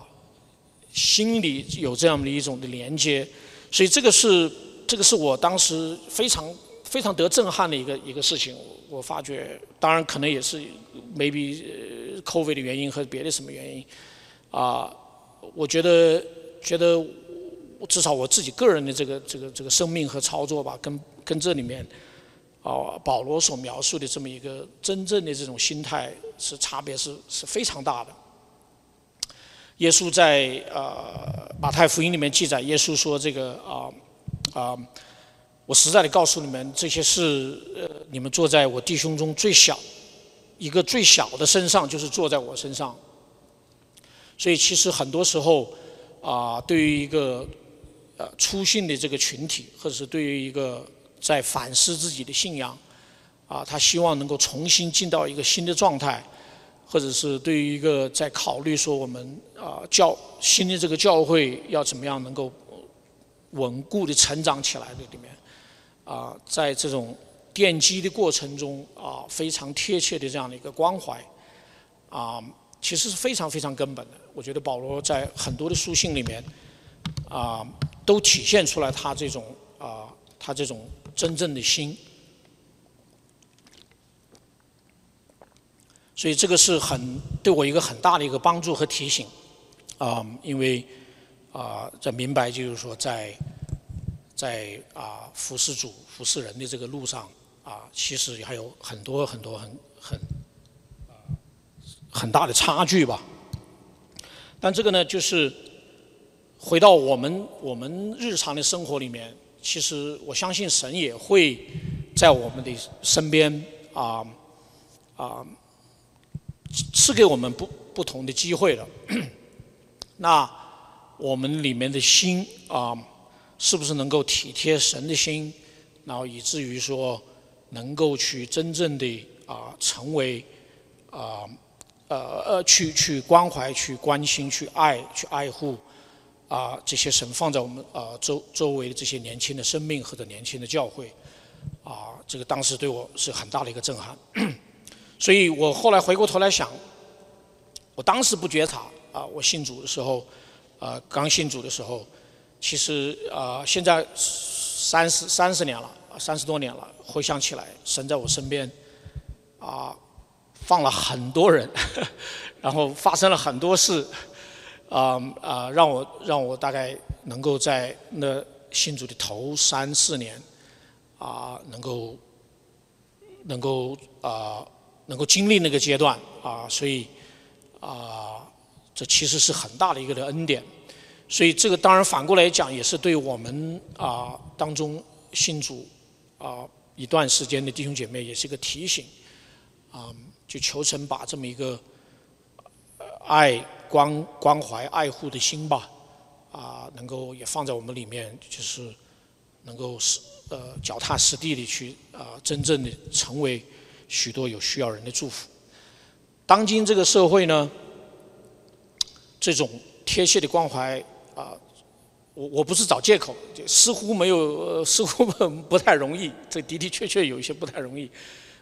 心里有这样的一种的连接，所以这个是这个是我当时非常非常得震撼的一个一个事情。我发觉，当然可能也是 maybe COVID 的原因和别的什么原因，啊，我觉得觉得至少我自己个人的这个这个这个生命和操作吧，跟跟这里面。啊，保罗所描述的这么一个真正的这种心态是差别是是非常大的。耶稣在呃马太福音里面记载，耶稣说这个啊啊，我实在的告诉你们，这些事呃你们坐在我弟兄中最小一个最小的身上，就是坐在我身上。所以其实很多时候啊，对于一个呃粗信的这个群体，或者是对于一个在反思自己的信仰，啊，他希望能够重新进到一个新的状态，或者是对于一个在考虑说我们啊教新的这个教会要怎么样能够稳固的成长起来的里面，啊，在这种奠基的过程中啊，非常贴切的这样的一个关怀，啊，其实是非常非常根本的。我觉得保罗在很多的书信里面，啊，都体现出来他这种啊，他这种。真正的心，所以这个是很对我一个很大的一个帮助和提醒，啊，因为啊，在明白就是说，在在啊服侍主、服侍人的这个路上，啊，其实还有很多很多很很很大的差距吧。但这个呢，就是回到我们我们日常的生活里面。其实我相信神也会在我们的身边啊啊赐给我们不不同的机会了。<coughs> 那我们里面的心啊，是不是能够体贴神的心，然后以至于说能够去真正的啊成为啊呃呃去去关怀、去关心、去爱、去爱护。啊，这些神放在我们啊周周围的这些年轻的生命或者年轻的教会，啊，这个当时对我是很大的一个震撼。所以我后来回过头来想，我当时不觉察啊，我信主的时候，啊，刚信主的时候，其实啊，现在三十三十年了，三十多年了，回想起来，神在我身边，啊，放了很多人，<laughs> 然后发生了很多事。啊啊，让我让我大概能够在那信主的头三四年，啊，能够能够啊，能够经历那个阶段啊，所以啊，这其实是很大的一个的恩典。所以这个当然反过来讲，也是对我们啊当中信主啊一段时间的弟兄姐妹，也是一个提醒啊，就求神把这么一个爱。关关怀爱护的心吧，啊，能够也放在我们里面，就是能够是呃脚踏实地的去啊，真正的成为许多有需要人的祝福。当今这个社会呢，这种贴切的关怀啊，我我不是找借口，似乎没有，似乎 <laughs> 不太容易，这的的确确有一些不太容易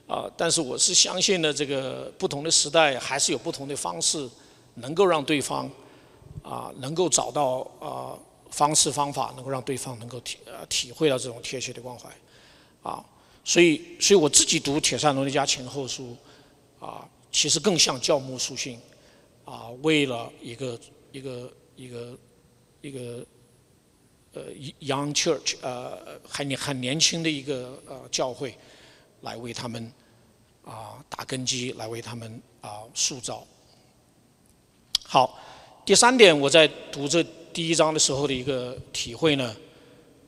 啊。但是我是相信呢，这个不同的时代还是有不同的方式。能够让对方啊，能够找到啊方式方法，能够让对方能够体呃体会到这种贴切的关怀啊，所以所以我自己读《铁扇罗尼迦前后书》啊，其实更像教牧书信啊，为了一个一个一个一个呃 young church 呃很年很年轻的一个呃教会，来为他们啊打根基，来为他们啊塑造。好，第三点，我在读这第一章的时候的一个体会呢，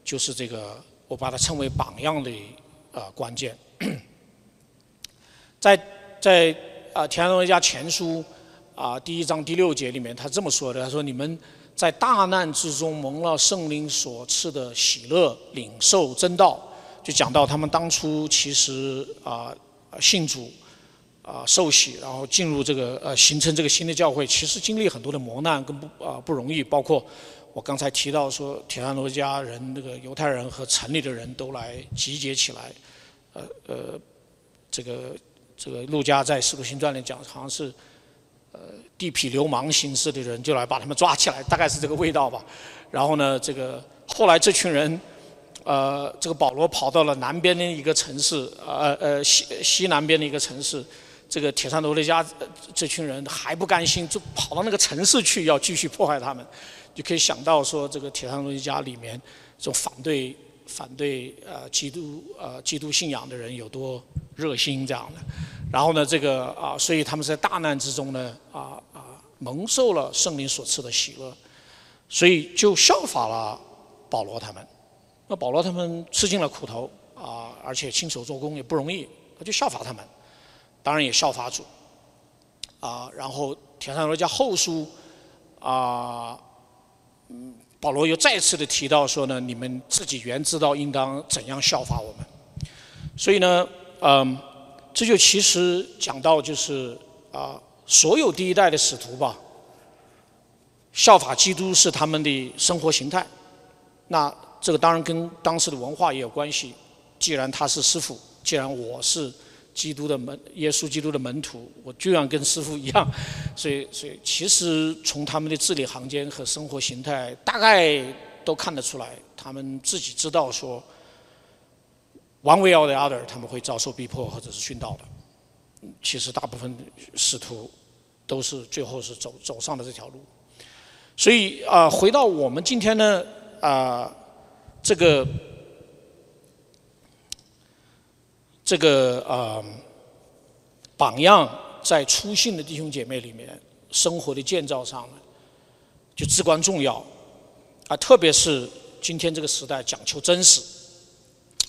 就是这个我把它称为榜样的啊关键，在在啊田荣一家前书啊第一章第六节里面，他这么说的，他说你们在大难之中蒙了圣灵所赐的喜乐，领受真道，就讲到他们当初其实啊信主。啊，受洗，然后进入这个呃，形成这个新的教会，其实经历很多的磨难跟不啊不容易，包括我刚才提到说，铁山罗家人那个犹太人和城里的人都来集结起来，呃呃，这个这个陆家在《使徒行传》里讲，好像是呃地痞流氓形式的人就来把他们抓起来，大概是这个味道吧。然后呢，这个后来这群人，呃，这个保罗跑到了南边的一个城市，呃呃西西南边的一个城市。这个铁山罗的家这群人还不甘心，就跑到那个城市去，要继续破坏他们，就可以想到说，这个铁山罗的家里面这种反对反对呃基督呃基督信仰的人有多热心这样的。然后呢，这个啊，所以他们在大难之中呢啊啊蒙受了圣灵所赐的喜乐，所以就效法了保罗他们。那保罗他们吃尽了苦头啊，而且亲手做工也不容易，他就效法他们。当然也效法主，啊，然后铁山罗家后书，啊，嗯，保罗又再次的提到说呢，你们自己原知道应当怎样效法我们，所以呢，嗯，这就其实讲到就是啊，所有第一代的使徒吧，效法基督是他们的生活形态，那这个当然跟当时的文化也有关系，既然他是师傅，既然我是。基督的门，耶稣基督的门徒，我居然跟师傅一样，<laughs> 所以，所以其实从他们的字里行间和生活形态，大概都看得出来，他们自己知道说，one way or the other，他们会遭受逼迫或者是殉道的。其实大部分使徒都是最后是走走上了这条路。所以啊，回到我们今天呢，啊，这个。这个啊，榜样在初信的弟兄姐妹里面，生活的建造上呢，就至关重要啊。特别是今天这个时代讲求真实，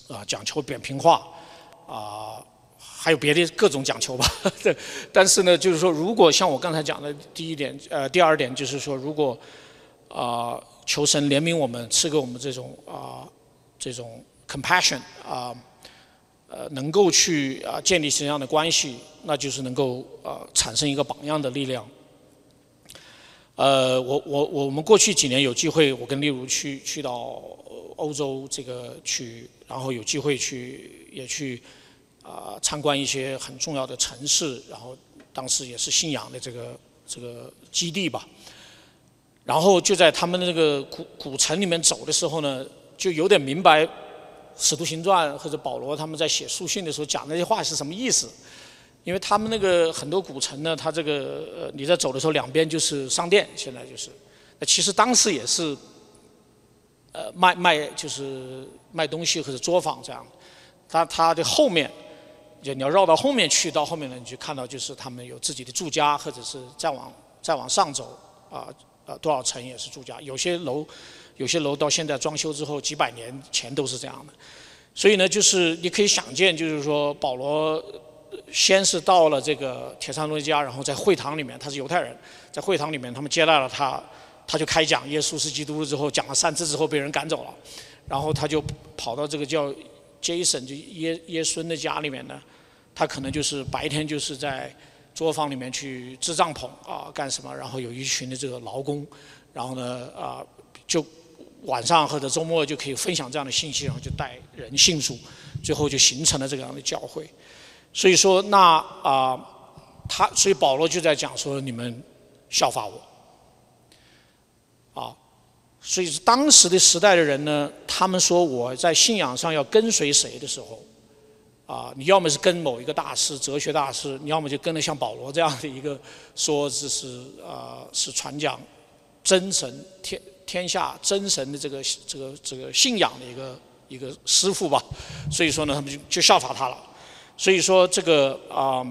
啊，讲求扁平化，啊，还有别的各种讲求吧。对，<laughs> 但是呢，就是说，如果像我刚才讲的第一点，呃，第二点就是说，如果啊，求神怜悯我们，赐给我们这种啊，这种 compassion 啊。呃能够去啊建立什么样的关系，那就是能够呃产生一个榜样的力量。呃，我我我们过去几年有机会，我跟例如去去到欧洲这个去，然后有机会去也去啊参观一些很重要的城市，然后当时也是信仰的这个这个基地吧。然后就在他们的这个古古城里面走的时候呢，就有点明白。使徒行传或者保罗他们在写书信的时候讲那些话是什么意思？因为他们那个很多古城呢，它这个你在走的时候两边就是商店，现在就是，那其实当时也是，呃卖卖就是卖东西或者作坊这样，它它的后面，就你要绕到后面去，到后面呢你就看到就是他们有自己的住家，或者是再往再往上走啊啊多少层也是住家，有些楼。有些楼到现在装修之后几百年前都是这样的，所以呢，就是你可以想见，就是说保罗先是到了这个铁山罗家，然后在会堂里面，他是犹太人，在会堂里面他们接待了他，他就开讲耶稣是基督了之后，讲了三次之后被人赶走了，然后他就跑到这个叫 Jason 就耶耶孙的家里面呢，他可能就是白天就是在作坊里面去支帐篷啊干什么，然后有一群的这个劳工，然后呢啊就。晚上或者周末就可以分享这样的信息，然后就带人信主，最后就形成了这样的教会。所以说，那啊，他所以保罗就在讲说，你们效法我。啊，所以当时的时代的人呢，他们说我在信仰上要跟随谁的时候，啊，你要么是跟某一个大师、哲学大师，你要么就跟着像保罗这样的一个说这是啊是传讲真神天天下真神的这个这个这个信仰的一个一个师傅吧。所以说呢，他们就就效法他了。所以说这个啊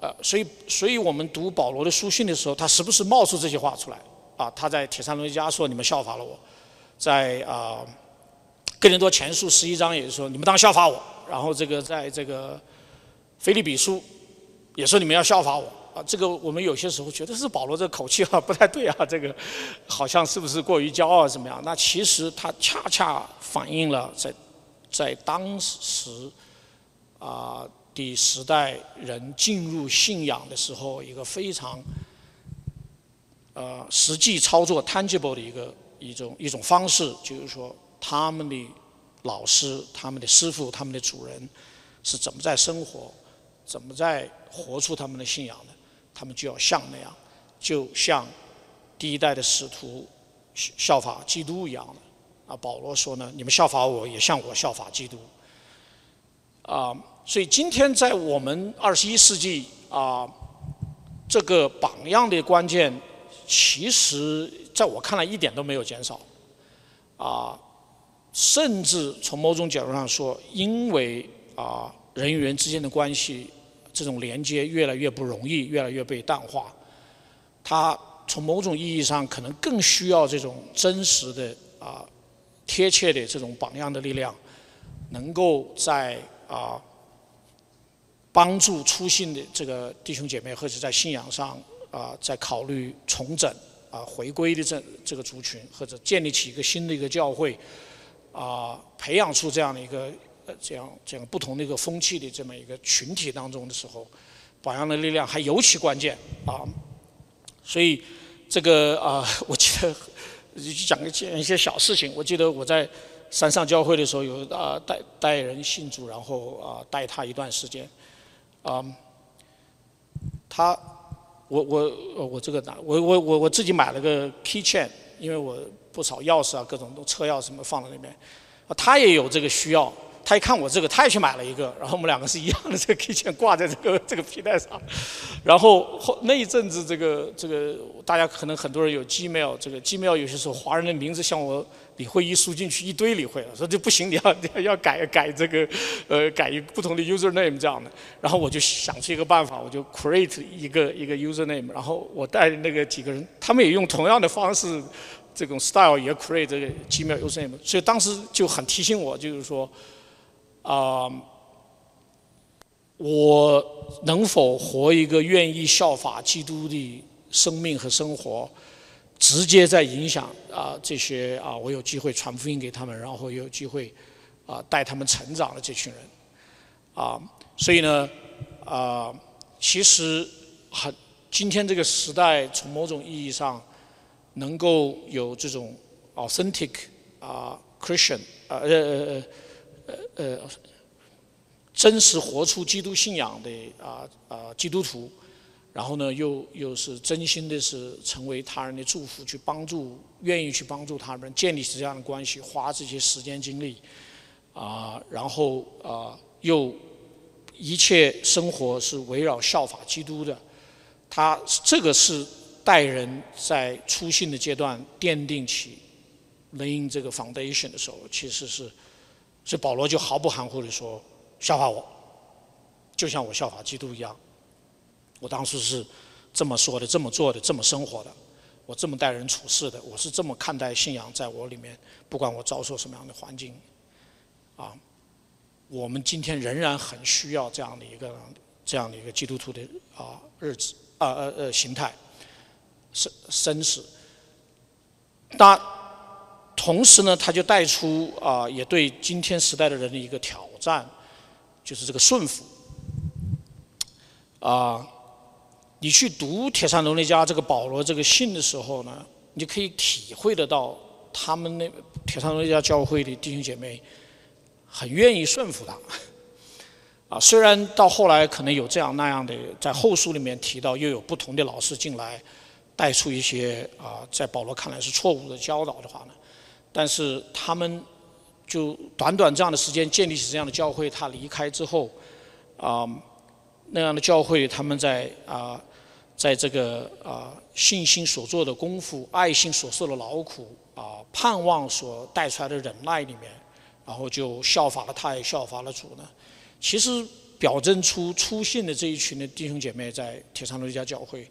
呃，所以所以我们读保罗的书信的时候，他时不时冒出这些话出来啊。他在铁山罗尼迦说：“你们效法了我。”在啊。哥林多前书十一章也是说，你们当效法我。然后这个在这个腓利比书也说你们要效法我啊。这个我们有些时候觉得是保罗这口气啊不太对啊，这个好像是不是过于骄傲怎么样？那其实他恰恰反映了在在当时啊的时代人进入信仰的时候一个非常呃实际操作 tangible 的一个一种一种方式，就是说。他们的老师、他们的师傅、他们的主人是怎么在生活、怎么在活出他们的信仰的？他们就要像那样，就像第一代的使徒效法基督一样的。啊，保罗说呢：“你们效法我，也像我效法基督。”啊，所以今天在我们二十一世纪啊，这个榜样的关键，其实在我看来一点都没有减少。啊。甚至从某种角度上说，因为啊人与人之间的关系这种连接越来越不容易，越来越被淡化，它从某种意义上可能更需要这种真实的啊贴切的这种榜样的力量，能够在啊帮助初信的这个弟兄姐妹，或者在信仰上啊在考虑重整啊回归的这这个族群，或者建立起一个新的一个教会。啊，培养出这样的一个呃，这样这样不同的一个风气的这么一个群体当中的时候，榜样的力量还尤其关键啊。所以这个啊，<laughs> 我记得就讲个讲一些小事情。我记得我在山上教会的时候，有啊带带人信主，然后啊带他一段时间啊。他我我我这个哪我我我我自己买了个 key chain，因为我。不少钥匙啊，各种都车钥匙什么放在那边，他也有这个需要，他一看我这个，他也去买了一个，然后我们两个是一样的，这个 <laughs> K 线挂在这个这个皮带上，然后后那一阵子，这个这个大家可能很多人有 Gmail，这个 Gmail 有些时候华人的名字像我李慧一输进去一堆李慧了，说这不行，你要 <laughs> 要改改这个，呃，改一不同的 username 这样的，然后我就想出一个办法，我就 create 一个一个 username，然后我带那个几个人，他们也用同样的方式。这种 style 也 create 这个 Gmail username，所以当时就很提醒我，就是说，啊，我能否活一个愿意效法基督的生命和生活，直接在影响啊这些啊我有机会传福音给他们，然后有机会啊带他们成长的这群人，啊，所以呢，啊，其实很今天这个时代从某种意义上。能够有这种 authentic 啊 Christian 啊呃呃呃真实活出基督信仰的啊啊基督徒，然后呢又又是真心的是成为他人的祝福，去帮助愿意去帮助他人建立起这样的关系，花这些时间精力啊，然后啊又一切生活是围绕效法基督的，他这个是。带人在初信的阶段奠定起 laying 这个 foundation 的时候，其实是，所以保罗就毫不含糊地说：“效法我，就像我效法基督一样。我当时是这么说的，这么做的，这么生活的，我这么待人处事的，我是这么看待信仰在我里面，不管我遭受什么样的环境，啊，我们今天仍然很需要这样的一个这样的一个基督徒的啊日子啊呃呃形态。”生生死，那同时呢，他就带出啊，也对今天时代的人的一个挑战，就是这个顺服。啊，你去读《铁山罗尼迦》这个保罗这个信的时候呢，你可以体会得到他们那铁山罗尼迦教会的弟兄姐妹很愿意顺服他。啊，虽然到后来可能有这样那样的，在后书里面提到，又有不同的老师进来。带出一些啊，在保罗看来是错误的教导的话呢，但是他们就短短这样的时间建立起这样的教会，他离开之后，啊那样的教会，他们在啊在这个啊信心所做的功夫、爱心所受的劳苦啊盼望所带出来的忍耐里面，然后就效法了他，也效法了主呢。其实表征出出现的这一群的弟兄姐妹在铁山路一家教会，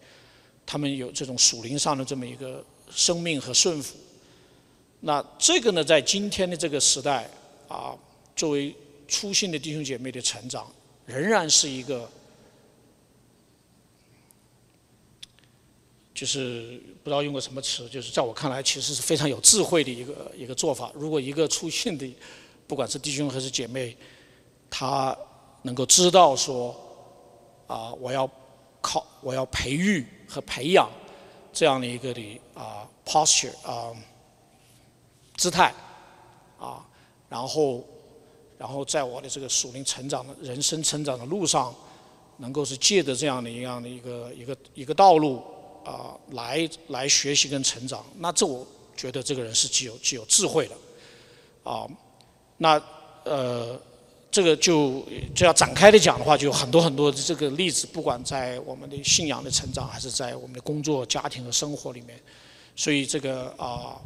他们有这种属灵上的这么一个生命和顺服。那这个呢，在今天的这个时代啊，作为初信的弟兄姐妹的成长，仍然是一个，就是不知道用个什么词，就是在我看来，其实是非常有智慧的一个一个做法。如果一个初信的，不管是弟兄还是姐妹，他能够知道说，啊，我要靠，我要培育和培养这样的一个的啊 posture 啊。姿态，啊，然后，然后在我的这个属灵成长的人生成长的路上，能够是借着这样的一样的一个一个一个道路啊，来来学习跟成长。那这我觉得这个人是具有具有智慧的，啊，那呃，这个就就要展开的讲的话，就有很多很多的这个例子，不管在我们的信仰的成长，还是在我们的工作、家庭和生活里面，所以这个啊。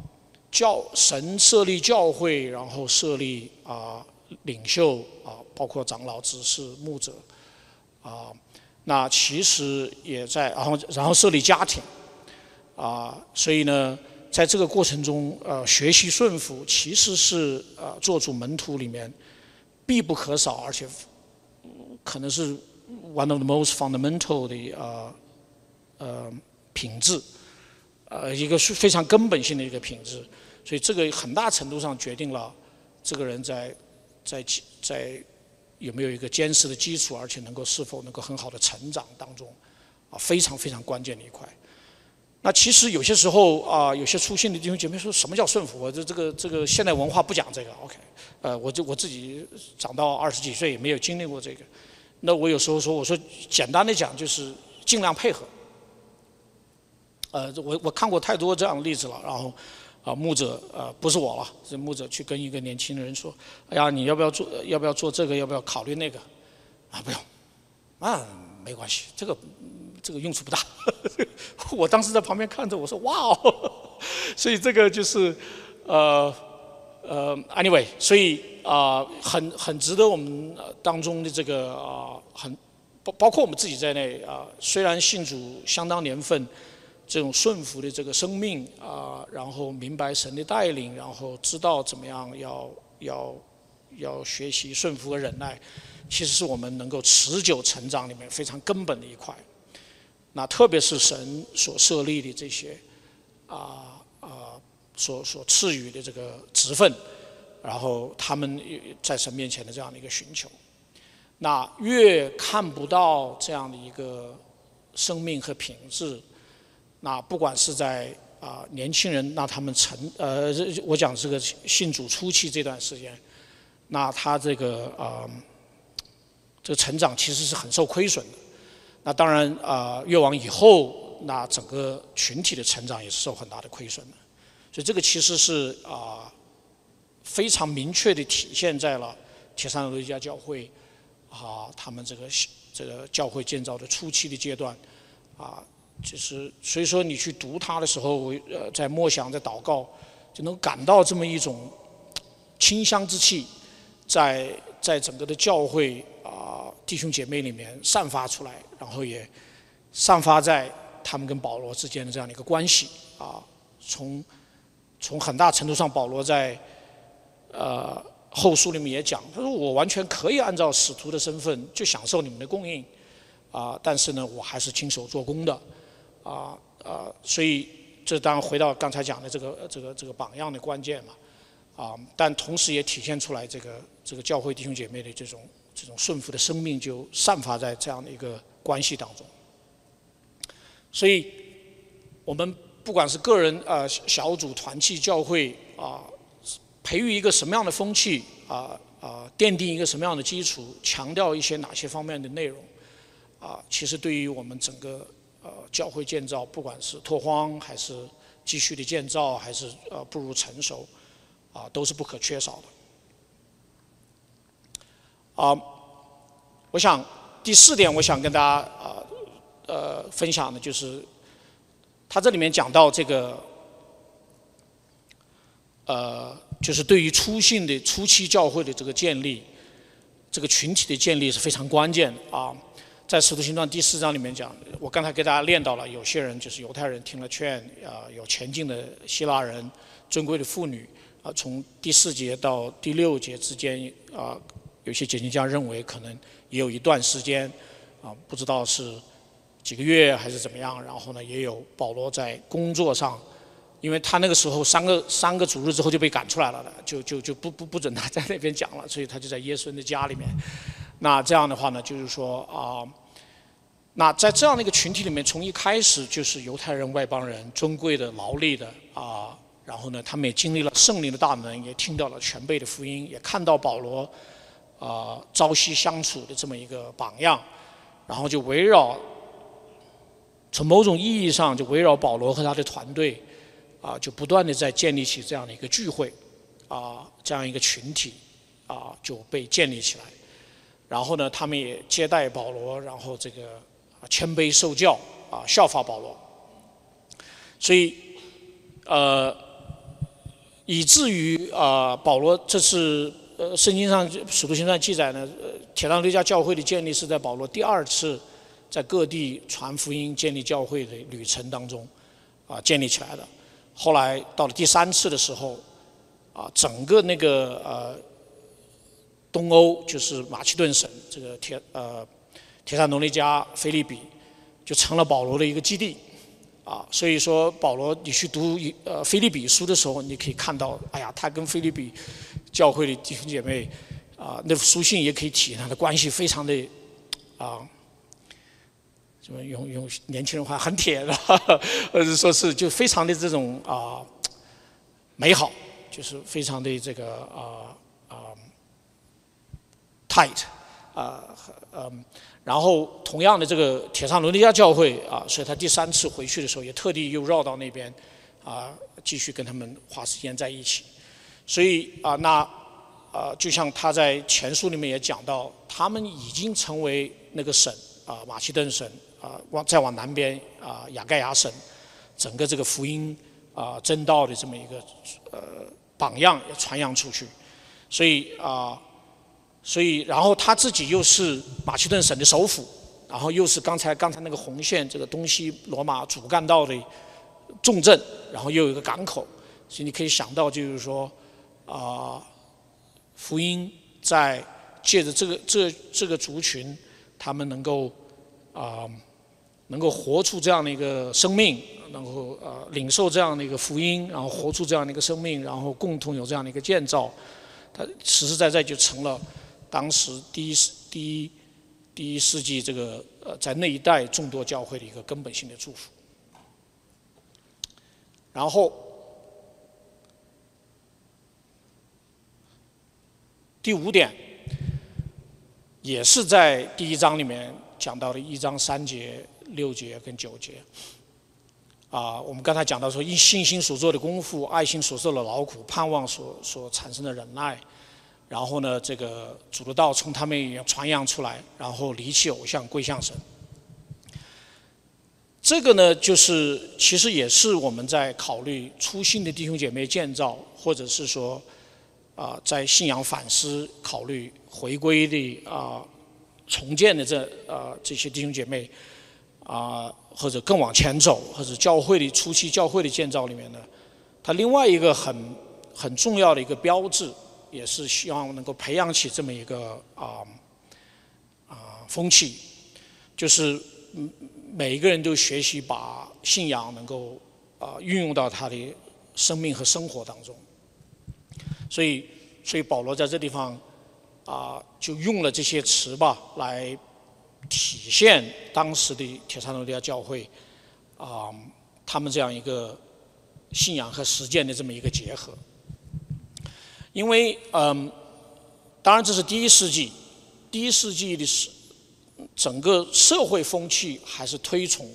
教神设立教会，然后设立啊领袖啊，包括长老、执事、牧者啊。那其实也在，然后然后设立家庭啊。所以呢，在这个过程中，呃，学习顺服其实是呃做主门徒里面必不可少，而且可能是 one of the most fundamental 的啊呃品质。呃，一个是非常根本性的一个品质，所以这个很大程度上决定了这个人在在在有没有一个坚实的基础，而且能够是否能够很好的成长当中，啊，非常非常关键的一块。那其实有些时候啊，有些粗心的弟兄姐妹说什么叫顺服？我这这个这个现代文化不讲这个，OK？呃，我就我自己长到二十几岁也没有经历过这个，那我有时候说，我说简单的讲就是尽量配合。呃，我我看过太多这样的例子了，然后，啊，牧者呃不是我了，是牧者去跟一个年轻人说，哎呀，你要不要做？要不要做这个？要不要考虑那个？啊，不用，啊，没关系，这个这个用处不大。<laughs> 我当时在旁边看着，我说哇哦，<laughs> 所以这个就是呃呃，anyway，所以啊，很很值得我们当中的这个啊，很包包括我们自己在内啊，虽然信主相当年份。这种顺服的这个生命啊，然后明白神的带领，然后知道怎么样要要要学习顺服和忍耐，其实是我们能够持久成长里面非常根本的一块。那特别是神所设立的这些啊啊所所赐予的这个职分，然后他们在神面前的这样的一个寻求，那越看不到这样的一个生命和品质。那不管是在啊年轻人，那他们成呃，我讲这个信主初期这段时间，那他这个啊，这个成长其实是很受亏损的。那当然啊，越往以后，那整个群体的成长也是受很大的亏损的。所以这个其实是啊，非常明确的体现在了铁山罗一家教会啊，他们这个这个教会建造的初期的阶段啊。就是所以说，你去读它的时候，我呃，在默想，在祷告，就能感到这么一种清香之气，在在整个的教会啊弟兄姐妹里面散发出来，然后也散发在他们跟保罗之间的这样的一个关系啊。从从很大程度上，保罗在呃后书里面也讲，他说我完全可以按照使徒的身份去享受你们的供应啊，但是呢，我还是亲手做工的。啊啊，所以这当然回到刚才讲的这个这个这个榜样的关键嘛，啊，但同时也体现出来这个这个教会弟兄姐妹的这种这种顺服的生命就散发在这样的一个关系当中。所以，我们不管是个人啊、小组、团契、教会啊，培育一个什么样的风气啊啊，奠定一个什么样的基础，强调一些哪些方面的内容啊，其实对于我们整个。教会建造，不管是拓荒还是继续的建造，还是呃步入成熟，啊，都是不可缺少的。啊，我想第四点，我想跟大家啊呃分享的就是，他这里面讲到这个呃，就是对于初信的初期教会的这个建立，这个群体的建立是非常关键的啊。在《使徒行传》第四章里面讲，我刚才给大家念到了，有些人就是犹太人听了劝啊，有前进的希腊人，尊贵的妇女啊，从第四节到第六节之间啊，有些解经家认为可能也有一段时间啊，不知道是几个月还是怎么样。然后呢，也有保罗在工作上，因为他那个时候三个三个主日之后就被赶出来了的，就就就不不不准他 <laughs> 在那边讲了，所以他就在耶稣的家里面。那这样的话呢，就是说啊，那在这样的一个群体里面，从一开始就是犹太人、外邦人、尊贵的、劳力的啊，然后呢，他们也经历了圣灵的大门，也听到了全备的福音，也看到保罗啊朝夕相处的这么一个榜样，然后就围绕，从某种意义上就围绕保罗和他的团队啊，就不断的在建立起这样的一个聚会啊，这样一个群体啊就被建立起来。然后呢，他们也接待保罗，然后这个谦卑受教啊，效法保罗。所以，呃，以至于啊，保罗这次呃，圣经上使徒行传记载呢，呃，铁道六家教会的建立是在保罗第二次在各地传福音、建立教会的旅程当中啊建立起来的。后来到了第三次的时候，啊，整个那个呃。东欧就是马其顿省，这个铁呃，铁萨罗尼加、菲利比，就成了保罗的一个基地，啊，所以说保罗你去读呃菲利比书的时候，你可以看到，哎呀，他跟菲利比教会的弟兄姐妹，啊，那书信也可以体现他的关系非常的，啊，什么用用年轻人话很铁的，<laughs> 或者说是就非常的这种啊美好，就是非常的这个啊啊。tight，啊，嗯，然后同样的这个铁上伦尼亚教会啊，所以他第三次回去的时候也特地又绕到那边，啊，继续跟他们花时间在一起。所以啊，那啊，就像他在前书里面也讲到，他们已经成为那个省啊，马其顿省啊，往再往南边啊，雅盖亚省，整个这个福音啊，正道的这么一个呃榜样也传扬出去。所以啊。所以，然后他自己又是马其顿省的首府，然后又是刚才刚才那个红线这个东西罗马主干道的重镇，然后又有一个港口，所以你可以想到，就是说，啊，福音在借着这个这这个族群，他们能够啊，能够活出这样的一个生命，能够呃领受这样的一个福音，然后活出这样的一个生命，然后共同有这样的一个建造，它实实在在就成了。当时第一世第一第一世纪这个呃，在那一代众多教会的一个根本性的祝福。然后第五点，也是在第一章里面讲到的一章三节、六节跟九节。啊，我们刚才讲到说，因信心所做的功夫，爱心所受的劳苦，盼望所所产生的忍耐。然后呢，这个主的道从他们传扬出来，然后离弃偶像归向神。这个呢，就是其实也是我们在考虑初心的弟兄姐妹建造，或者是说啊，在信仰反思、考虑回归的啊重建的这啊这些弟兄姐妹啊，或者更往前走，或者教会的初期教会的建造里面呢，它另外一个很很重要的一个标志。也是希望能够培养起这么一个啊啊风气，就是每一个人都学习把信仰能够啊运用到他的生命和生活当中。所以，所以保罗在这地方啊就用了这些词吧，来体现当时的铁山罗利亚教会啊他们这样一个信仰和实践的这么一个结合。因为嗯，当然这是第一世纪，第一世纪的是整个社会风气还是推崇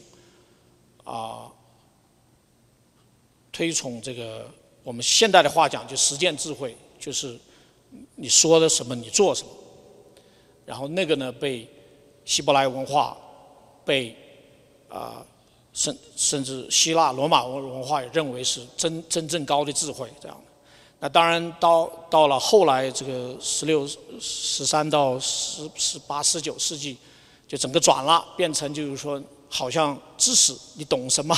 啊，推崇这个我们现代的话讲就实践智慧，就是你说的什么你做什么，然后那个呢被希伯来文化被啊甚甚至希腊罗马文文化也认为是真真正高的智慧这样的。那当然到到了后来这个十六十三到十十八十九世纪，就整个转了，变成就是说好像知识你懂什么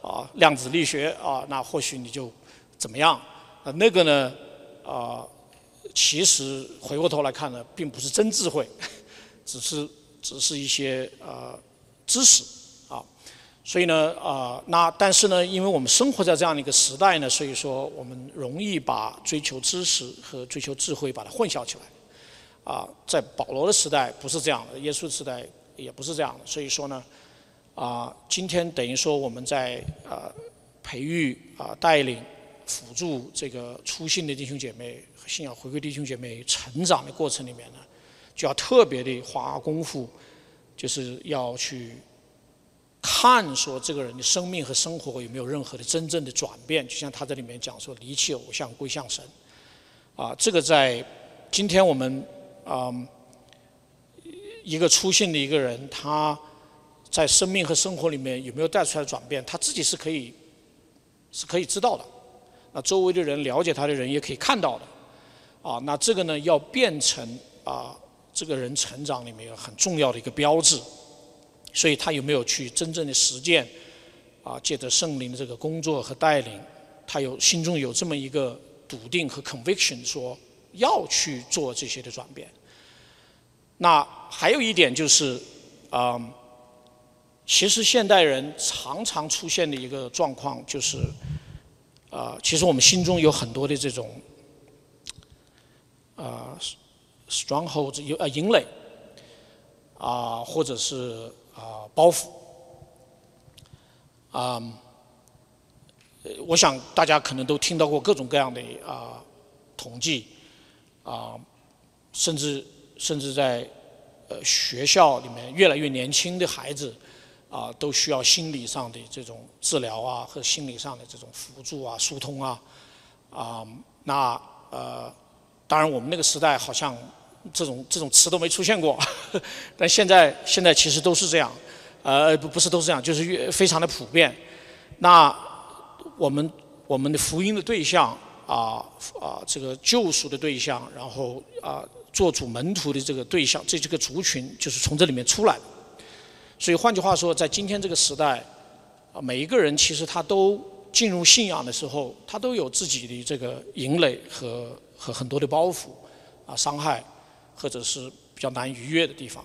啊量子力学啊，那或许你就怎么样啊那个呢啊。其实回过头来看呢，并不是真智慧，<laughs> 只是只是一些呃知识。所以呢啊，那但是呢，因为我们生活在这样的一个时代呢，所以说我们容易把追求知识和追求智慧把它混淆起来。啊，在保罗的时代不是这样的，耶稣时代也不是这样的。所以说呢，啊，今天等于说我们在啊培育啊带领辅助这个初信的弟兄姐妹和。信仰回归弟兄姐妹成长的过程里面呢，就要特别的花功夫，就是要去看说这个人的生命和生活有没有任何的真正的转变。就像他在里面讲说，离弃偶像归向神，啊，这个在今天我们啊一个出现的一个人，他在生命和生活里面有没有带出来转变，他自己是可以是可以知道的。那周围的人了解他的人也可以看到的。啊，那这个呢，要变成啊，这个人成长里面很重要的一个标志，所以他有没有去真正的实践？啊，借着圣灵的这个工作和带领，他有心中有这么一个笃定和 conviction，说要去做这些的转变。那还有一点就是，啊，其实现代人常常出现的一个状况就是，啊，其实我们心中有很多的这种。啊，strongholds，有啊营垒啊，或者是啊包袱啊，我想大家可能都听到过各种各样的啊统计啊，甚至甚至在呃学校里面，越来越年轻的孩子啊，都需要心理上的这种治疗啊，和心理上的这种辅助啊、疏通啊啊，那呃。当然，我们那个时代好像这种这种词都没出现过，<laughs> 但现在现在其实都是这样，呃，不不是都是这样，就是越非常的普遍。那我们我们的福音的对象啊啊，这个救赎的对象，然后啊做主门徒的这个对象，这这个族群就是从这里面出来的。所以换句话说，在今天这个时代，啊，每一个人其实他都进入信仰的时候，他都有自己的这个营垒和。和很多的包袱，啊，伤害，或者是比较难逾越的地方。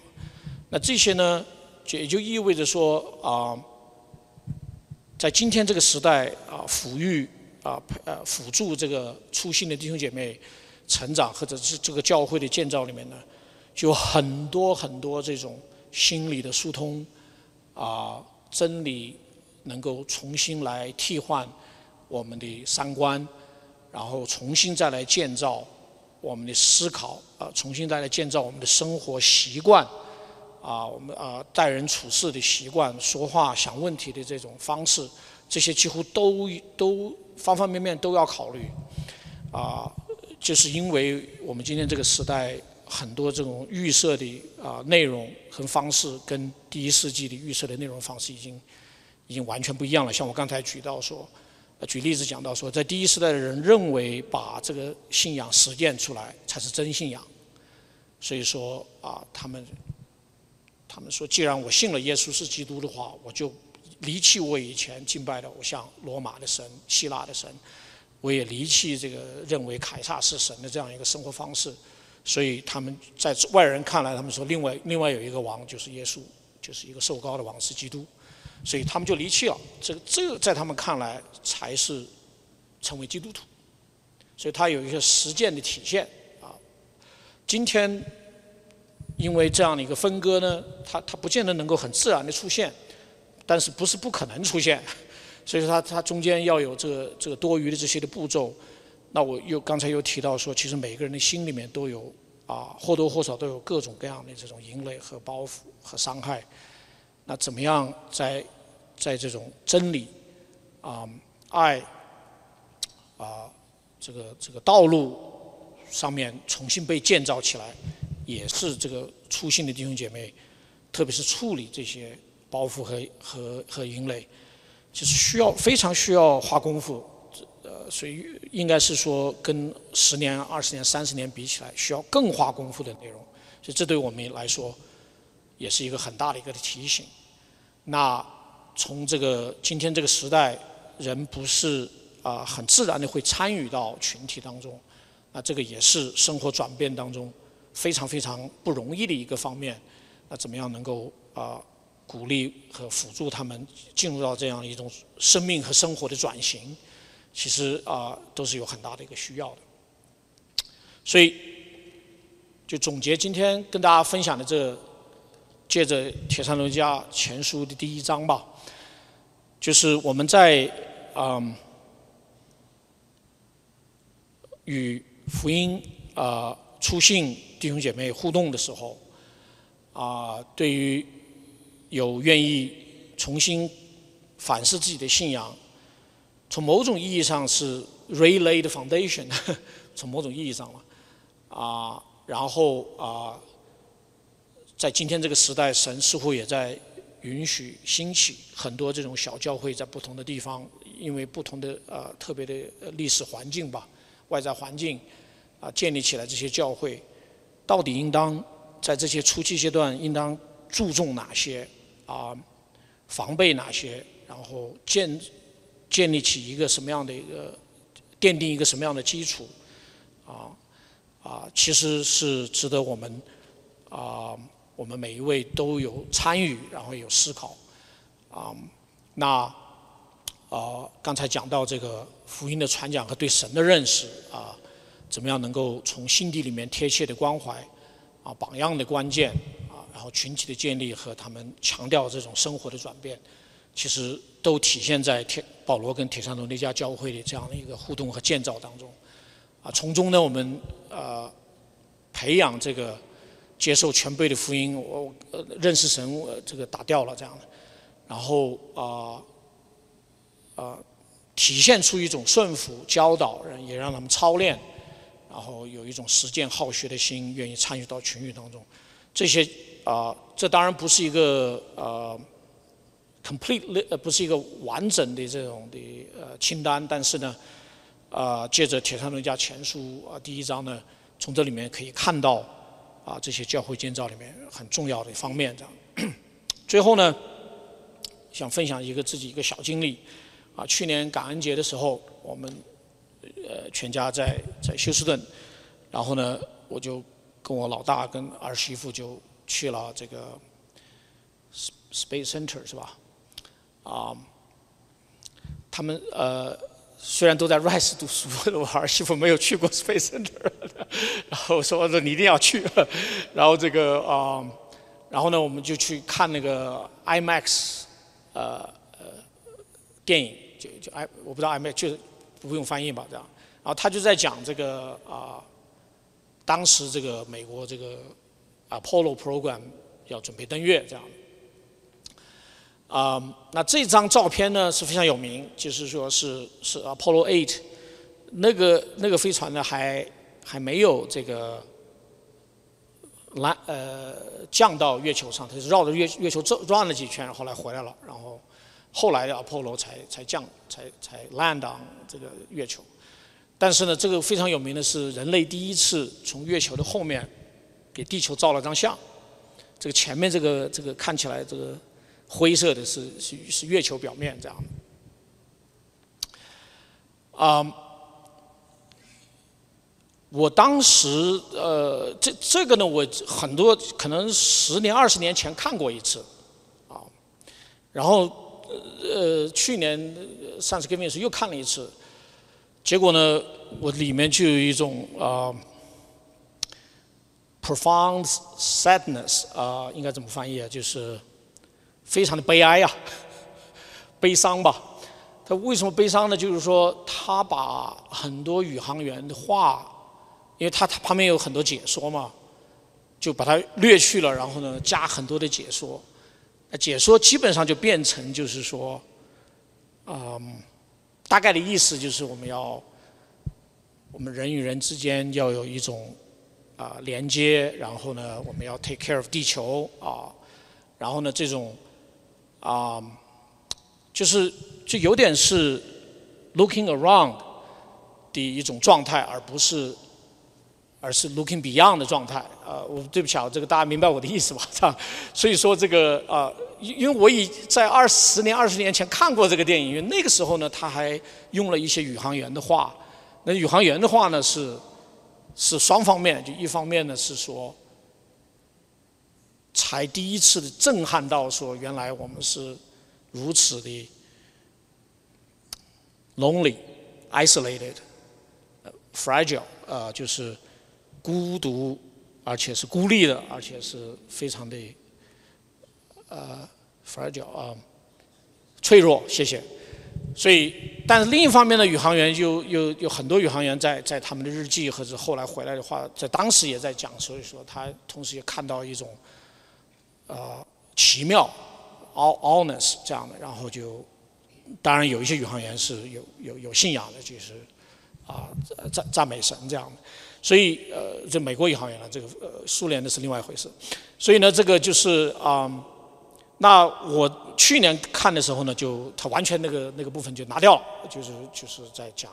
那这些呢，就也就意味着说啊，在今天这个时代啊，抚育啊，呃，辅助这个初心的弟兄姐妹成长，或者是这个教会的建造里面呢，就很多很多这种心理的疏通啊，真理能够重新来替换我们的三观。然后重新再来建造我们的思考，啊，重新再来建造我们的生活习惯，啊，我们啊待人处事的习惯，说话想问题的这种方式，这些几乎都都方方面面都要考虑，啊，就是因为我们今天这个时代很多这种预设的啊内容和方式，跟第一世纪的预设的内容方式已经已经完全不一样了。像我刚才举到说。举例子讲到说，在第一时代的人认为把这个信仰实践出来才是真信仰，所以说啊，他们他们说，既然我信了耶稣是基督的话，我就离弃我以前敬拜的偶像罗马的神、希腊的神，我也离弃这个认为凯撒是神的这样一个生活方式。所以他们在外人看来，他们说另外另外有一个王就是耶稣，就是一个受高的王是基督。所以他们就离弃了，这个这个在他们看来才是成为基督徒，所以他有一些实践的体现啊。今天因为这样的一个分割呢，它它不见得能够很自然的出现，但是不是不可能出现，<laughs> 所以说它它中间要有这个这个多余的这些的步骤。那我又刚才又提到说，其实每个人的心里面都有啊或多或少都有各种各样的这种淫累和包袱和伤害。那怎么样在？在这种真理、啊爱、啊这个这个道路上面重新被建造起来，也是这个初心的弟兄姐妹特别是处理这些包袱和和和银垒，就是需要非常需要花功夫，呃，所以应该是说跟十年、二十年、三十年比起来，需要更花功夫的内容。所以这对我们来说，也是一个很大的一个提醒。那从这个今天这个时代，人不是啊很自然的会参与到群体当中，那这个也是生活转变当中非常非常不容易的一个方面。那怎么样能够啊鼓励和辅助他们进入到这样一种生命和生活的转型？其实啊都是有很大的一个需要的。所以就总结今天跟大家分享的这。借着《铁山罗家前书》的第一章吧，就是我们在嗯与福音啊初信弟兄姐妹互动的时候，啊，对于有愿意重新反思自己的信仰，从某种意义上是 relay 的 foundation，<laughs> 从某种意义上了啊，然后啊。在今天这个时代，神似乎也在允许兴起很多这种小教会，在不同的地方，因为不同的呃特别的历史环境吧，外在环境啊，建立起来这些教会，到底应当在这些初期阶段应当注重哪些啊，防备哪些，然后建建立起一个什么样的一个奠定一个什么样的基础啊啊，其实是值得我们啊。我们每一位都有参与，然后有思考，啊，那啊，刚才讲到这个福音的传讲和对神的认识啊，怎么样能够从心底里面贴切的关怀啊，榜样的关键啊，然后群体的建立和他们强调这种生活的转变，其实都体现在铁保罗跟铁山罗那家教会的这样的一个互动和建造当中，啊，从中呢，我们呃培养这个。接受全备的福音，我认识神，我这个打掉了这样的，然后啊啊体现出一种顺服、教导人，也让他们操练，然后有一种实践好学的心，愿意参与到群体当中。这些啊，这当然不是一个呃 complete 呃不是一个完整的这种的呃清单，但是呢，啊借着《铁山论家前书》啊第一章呢，从这里面可以看到。啊，这些教会建造里面很重要的一方面，这样。最后呢，想分享一个自己一个小经历。啊，去年感恩节的时候，我们呃全家在在休斯顿，然后呢，我就跟我老大跟儿媳妇就去了这个 Space Center 是吧？啊，他们呃。虽然都在 Rice 读书，<laughs> 我儿媳妇没有去过 Space Center，<laughs> 然后说说你一定要去，<laughs> 然后这个啊，然后呢我们就去看那个 IMAX，呃呃电影，就就 I 我不知道 IMAX 就不用翻译吧这样，然后他就在讲这个啊，当时这个美国这个 Apollo program 要准备登月这样。啊，那这张照片呢是非常有名，就是说是是 Apollo 8，那个那个飞船呢还还没有这个来呃降到月球上，它是绕着月月球转转了几圈，后来回来了，然后后来的 Apollo 才才降才才 land on 这个月球。但是呢，这个非常有名的是人类第一次从月球的后面给地球照了张相，这个前面这个这个看起来这个。灰色的是是是月球表面这样的，啊，我当时呃这这个呢我很多可能十年二十年前看过一次，啊，然后呃去年上次跟面时又看了一次，结果呢我里面就有一种啊 profound sadness 啊应该怎么翻译啊就是。非常的悲哀呀，<laughs> 悲伤吧。他为什么悲伤呢？就是说，他把很多宇航员的话，因为他他旁边有很多解说嘛，就把它略去了，然后呢，加很多的解说。解说基本上就变成就是说，嗯，大概的意思就是我们要，我们人与人之间要有一种啊连接，然后呢，我们要 take care of 地球啊。然后呢，这种啊，就是就有点是 looking around 的一种状态，而不是而是 looking beyond 的状态。啊，我对不起啊，这个大家明白我的意思吧？这样，所以说这个啊，因因为我已在二十年、二十年前看过这个电影，因为那个时候呢，他还用了一些宇航员的话。那宇航员的话呢，是是双方面，就一方面呢是说，才第一次的震撼到说，原来我们是如此的 lonely、isolated、fragile，呃，就是孤独。而且是孤立的，而且是非常的呃 fragile 啊，脆弱。谢谢。所以，但是另一方面呢，宇航员又又有很多宇航员在在他们的日记或者后来回来的话，在当时也在讲，所以说他同时也看到一种呃奇妙 all，honest 这样的，然后就当然有一些宇航员是有有有信仰的，就是啊赞赞美神这样的。所以，呃，这美国宇航员了，这个呃，苏联的是另外一回事。所以呢，这个就是啊，那我去年看的时候呢，就他完全那个那个部分就拿掉了，就是就是在讲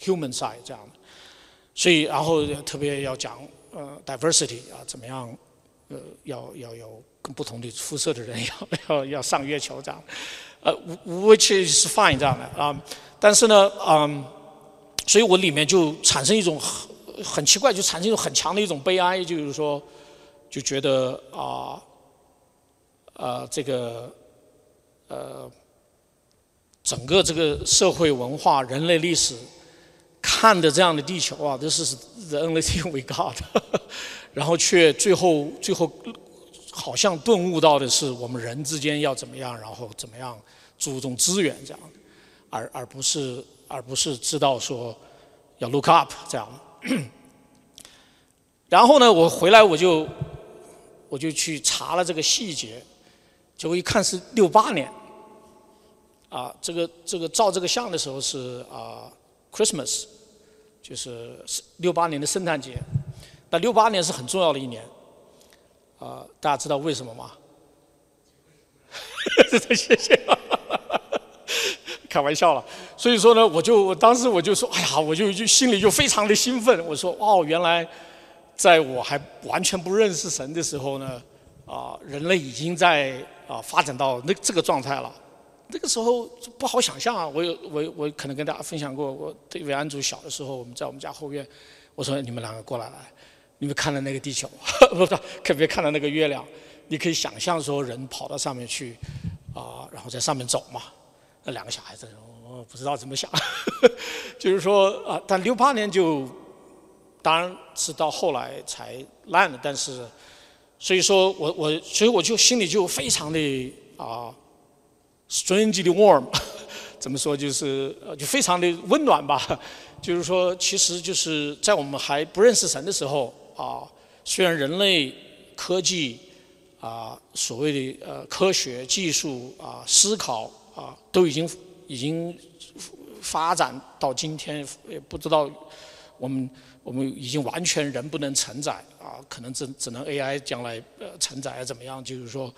human side 这样的。所以，然后特别要讲呃 diversity 啊，怎么样呃，要要有跟不同的肤色的人 <laughs> 要要要上月球这样，呃，which is fine 这样的啊，但是呢，嗯。所以我里面就产生一种很很奇怪，就产生一种很强的一种悲哀，就是说，就觉得啊，呃，这个呃，整个这个社会文化、人类历史看的这样的地球啊，这是 the only thing we got，<laughs> 然后却最后最后好像顿悟到的是，我们人之间要怎么样，然后怎么样注重资源这样，而而不是。而不是知道说要 look up 这样。<coughs> 然后呢，我回来我就我就去查了这个细节，结果一看是六八年，啊，这个这个照这个相的时候是啊 Christmas，就是六八年的圣诞节。那六八年是很重要的一年，啊，大家知道为什么吗？<laughs> 谢谢。<laughs> 开玩笑了，所以说呢，我就当时我就说，哎呀，我就就心里就非常的兴奋。我说，哦，原来在我还完全不认识神的时候呢，啊，人类已经在啊发展到那这个状态了。那个时候不好想象啊。我有我我可能跟大家分享过，我对维安祖小的时候，我们在我们家后院，我说你们两个过来来，你们看到那个地球，<laughs> 不是，可别看到那个月亮，你可以想象说人跑到上面去，啊，然后在上面走嘛。那两个小孩子，我不知道怎么想，<laughs> 就是说啊，但六八年就，当然是到后来才烂的，但是，所以说我我所以我就心里就非常的啊，strangely warm，<laughs> 怎么说就是就非常的温暖吧，就是说其实就是在我们还不认识神的时候啊，虽然人类科技啊所谓的呃科学技术啊思考。啊，都已经已经发展到今天，也不知道我们我们已经完全人不能承载啊，可能只只能 AI 将来呃承载怎么样？就是说，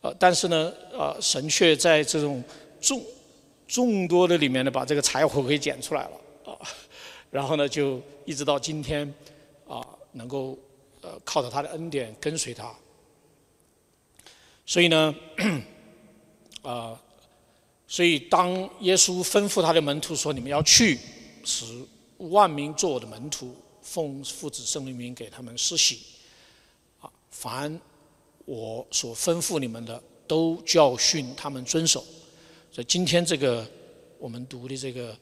呃，但是呢，呃，神却在这种众众多的里面呢，把这个柴火给捡出来了啊，然后呢，就一直到今天啊，能够呃靠着他的恩典跟随他，所以呢，啊。<clears throat> 所以，当耶稣吩咐他的门徒说：“你们要去，使万民做我的门徒，奉父子圣灵名给他们施洗。啊，凡我所吩咐你们的，都教训他们遵守。”所以，今天这个我们读的这个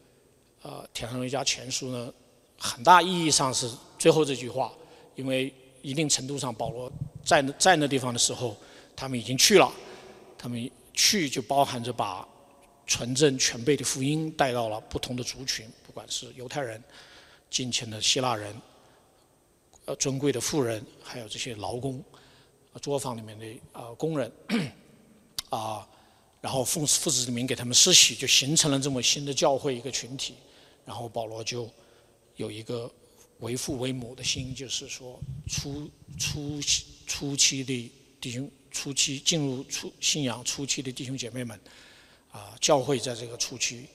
呃《天上一家前书》呢，很大意义上是最后这句话，因为一定程度上，保罗在在那地方的时候，他们已经去了，他们去就包含着把。纯正全备的福音带到了不同的族群，不管是犹太人、金钱的希腊人、呃尊贵的富人，还有这些劳工、作坊里面的啊工人，啊，然后奉父子的名给他们施洗，就形成了这么新的教会一个群体。然后保罗就有一个为父为母的心，就是说初初初期的弟兄初期进入初信仰初期的弟兄姐妹们，啊，教会在这个初期，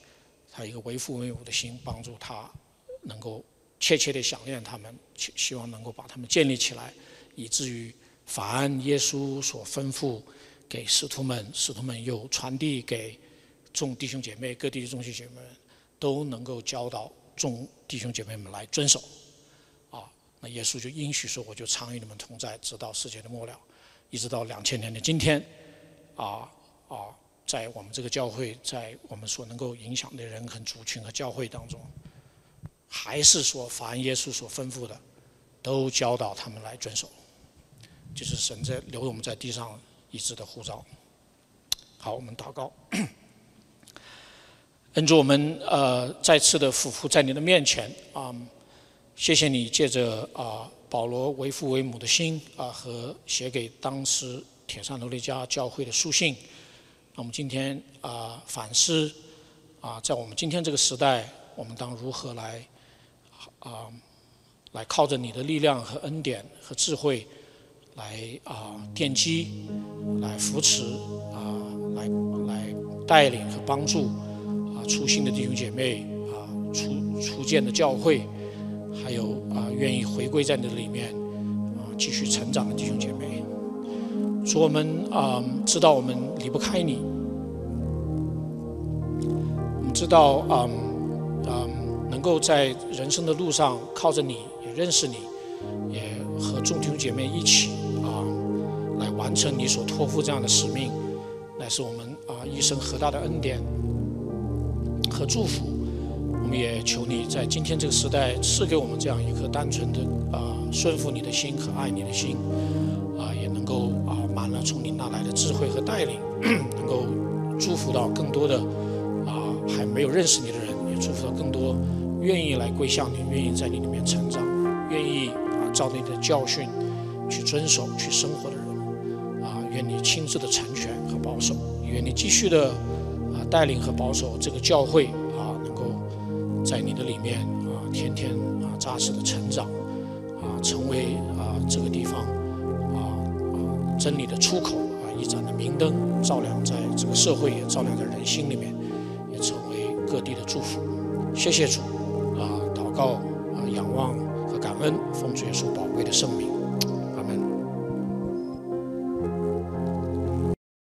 他一个为父为母的心，帮助他能够切切地想念他们，希希望能够把他们建立起来，以至于凡耶稣所吩咐给使徒们，使徒们又传递给众弟兄姐妹，各地的众弟兄姐妹们都能够教导众弟兄姐妹们来遵守。那耶稣就应许说：“我就常与你们同在，直到世界的末了，一直到两千年的今天，啊啊，在我们这个教会，在我们所能够影响的人和族群和教会当中，还是说凡耶稣所吩咐的，都教导他们来遵守，就是神在留我们在地上一直的护照。好，我们祷告，<coughs> 恩主我们呃再次的俯伏在你的面前啊。”谢谢你借着啊保罗为父为母的心啊和写给当时铁山罗利加教会的书信，那我们今天啊反思啊在我们今天这个时代，我们当如何来啊来靠着你的力量和恩典和智慧来啊奠基，来扶持啊来来带领和帮助啊初心的弟兄姐妹啊初初建的教会。还有啊，愿意回归在你的里面啊，继续成长的弟兄姐妹，说我们啊，知道我们离不开你，我们知道啊啊，能够在人生的路上靠着你，也认识你，也和众弟兄姐妹一起啊，来完成你所托付这样的使命，乃是我们啊一生何大的恩典和祝福。我们也求你在今天这个时代赐给我们这样一颗单纯的啊顺服你的心和爱你的心，啊也能够啊满了从你那来的智慧和带领，<clears throat> 能够祝福到更多的啊还没有认识你的人，也祝福到更多愿意来归向你、愿意在你里面成长、愿意啊照你的教训去遵守、去生活的人，啊愿你亲自的成全和保守，愿你继续的啊带领和保守这个教会。在你的里面啊，天天啊扎实的成长，啊，成为啊这个地方啊啊真理的出口啊，一盏的明灯，照亮在这个社会，也照亮在人心里面，也成为各地的祝福。谢谢主啊，祷告啊，仰望和感恩，奉主耶稣宝贵的圣名。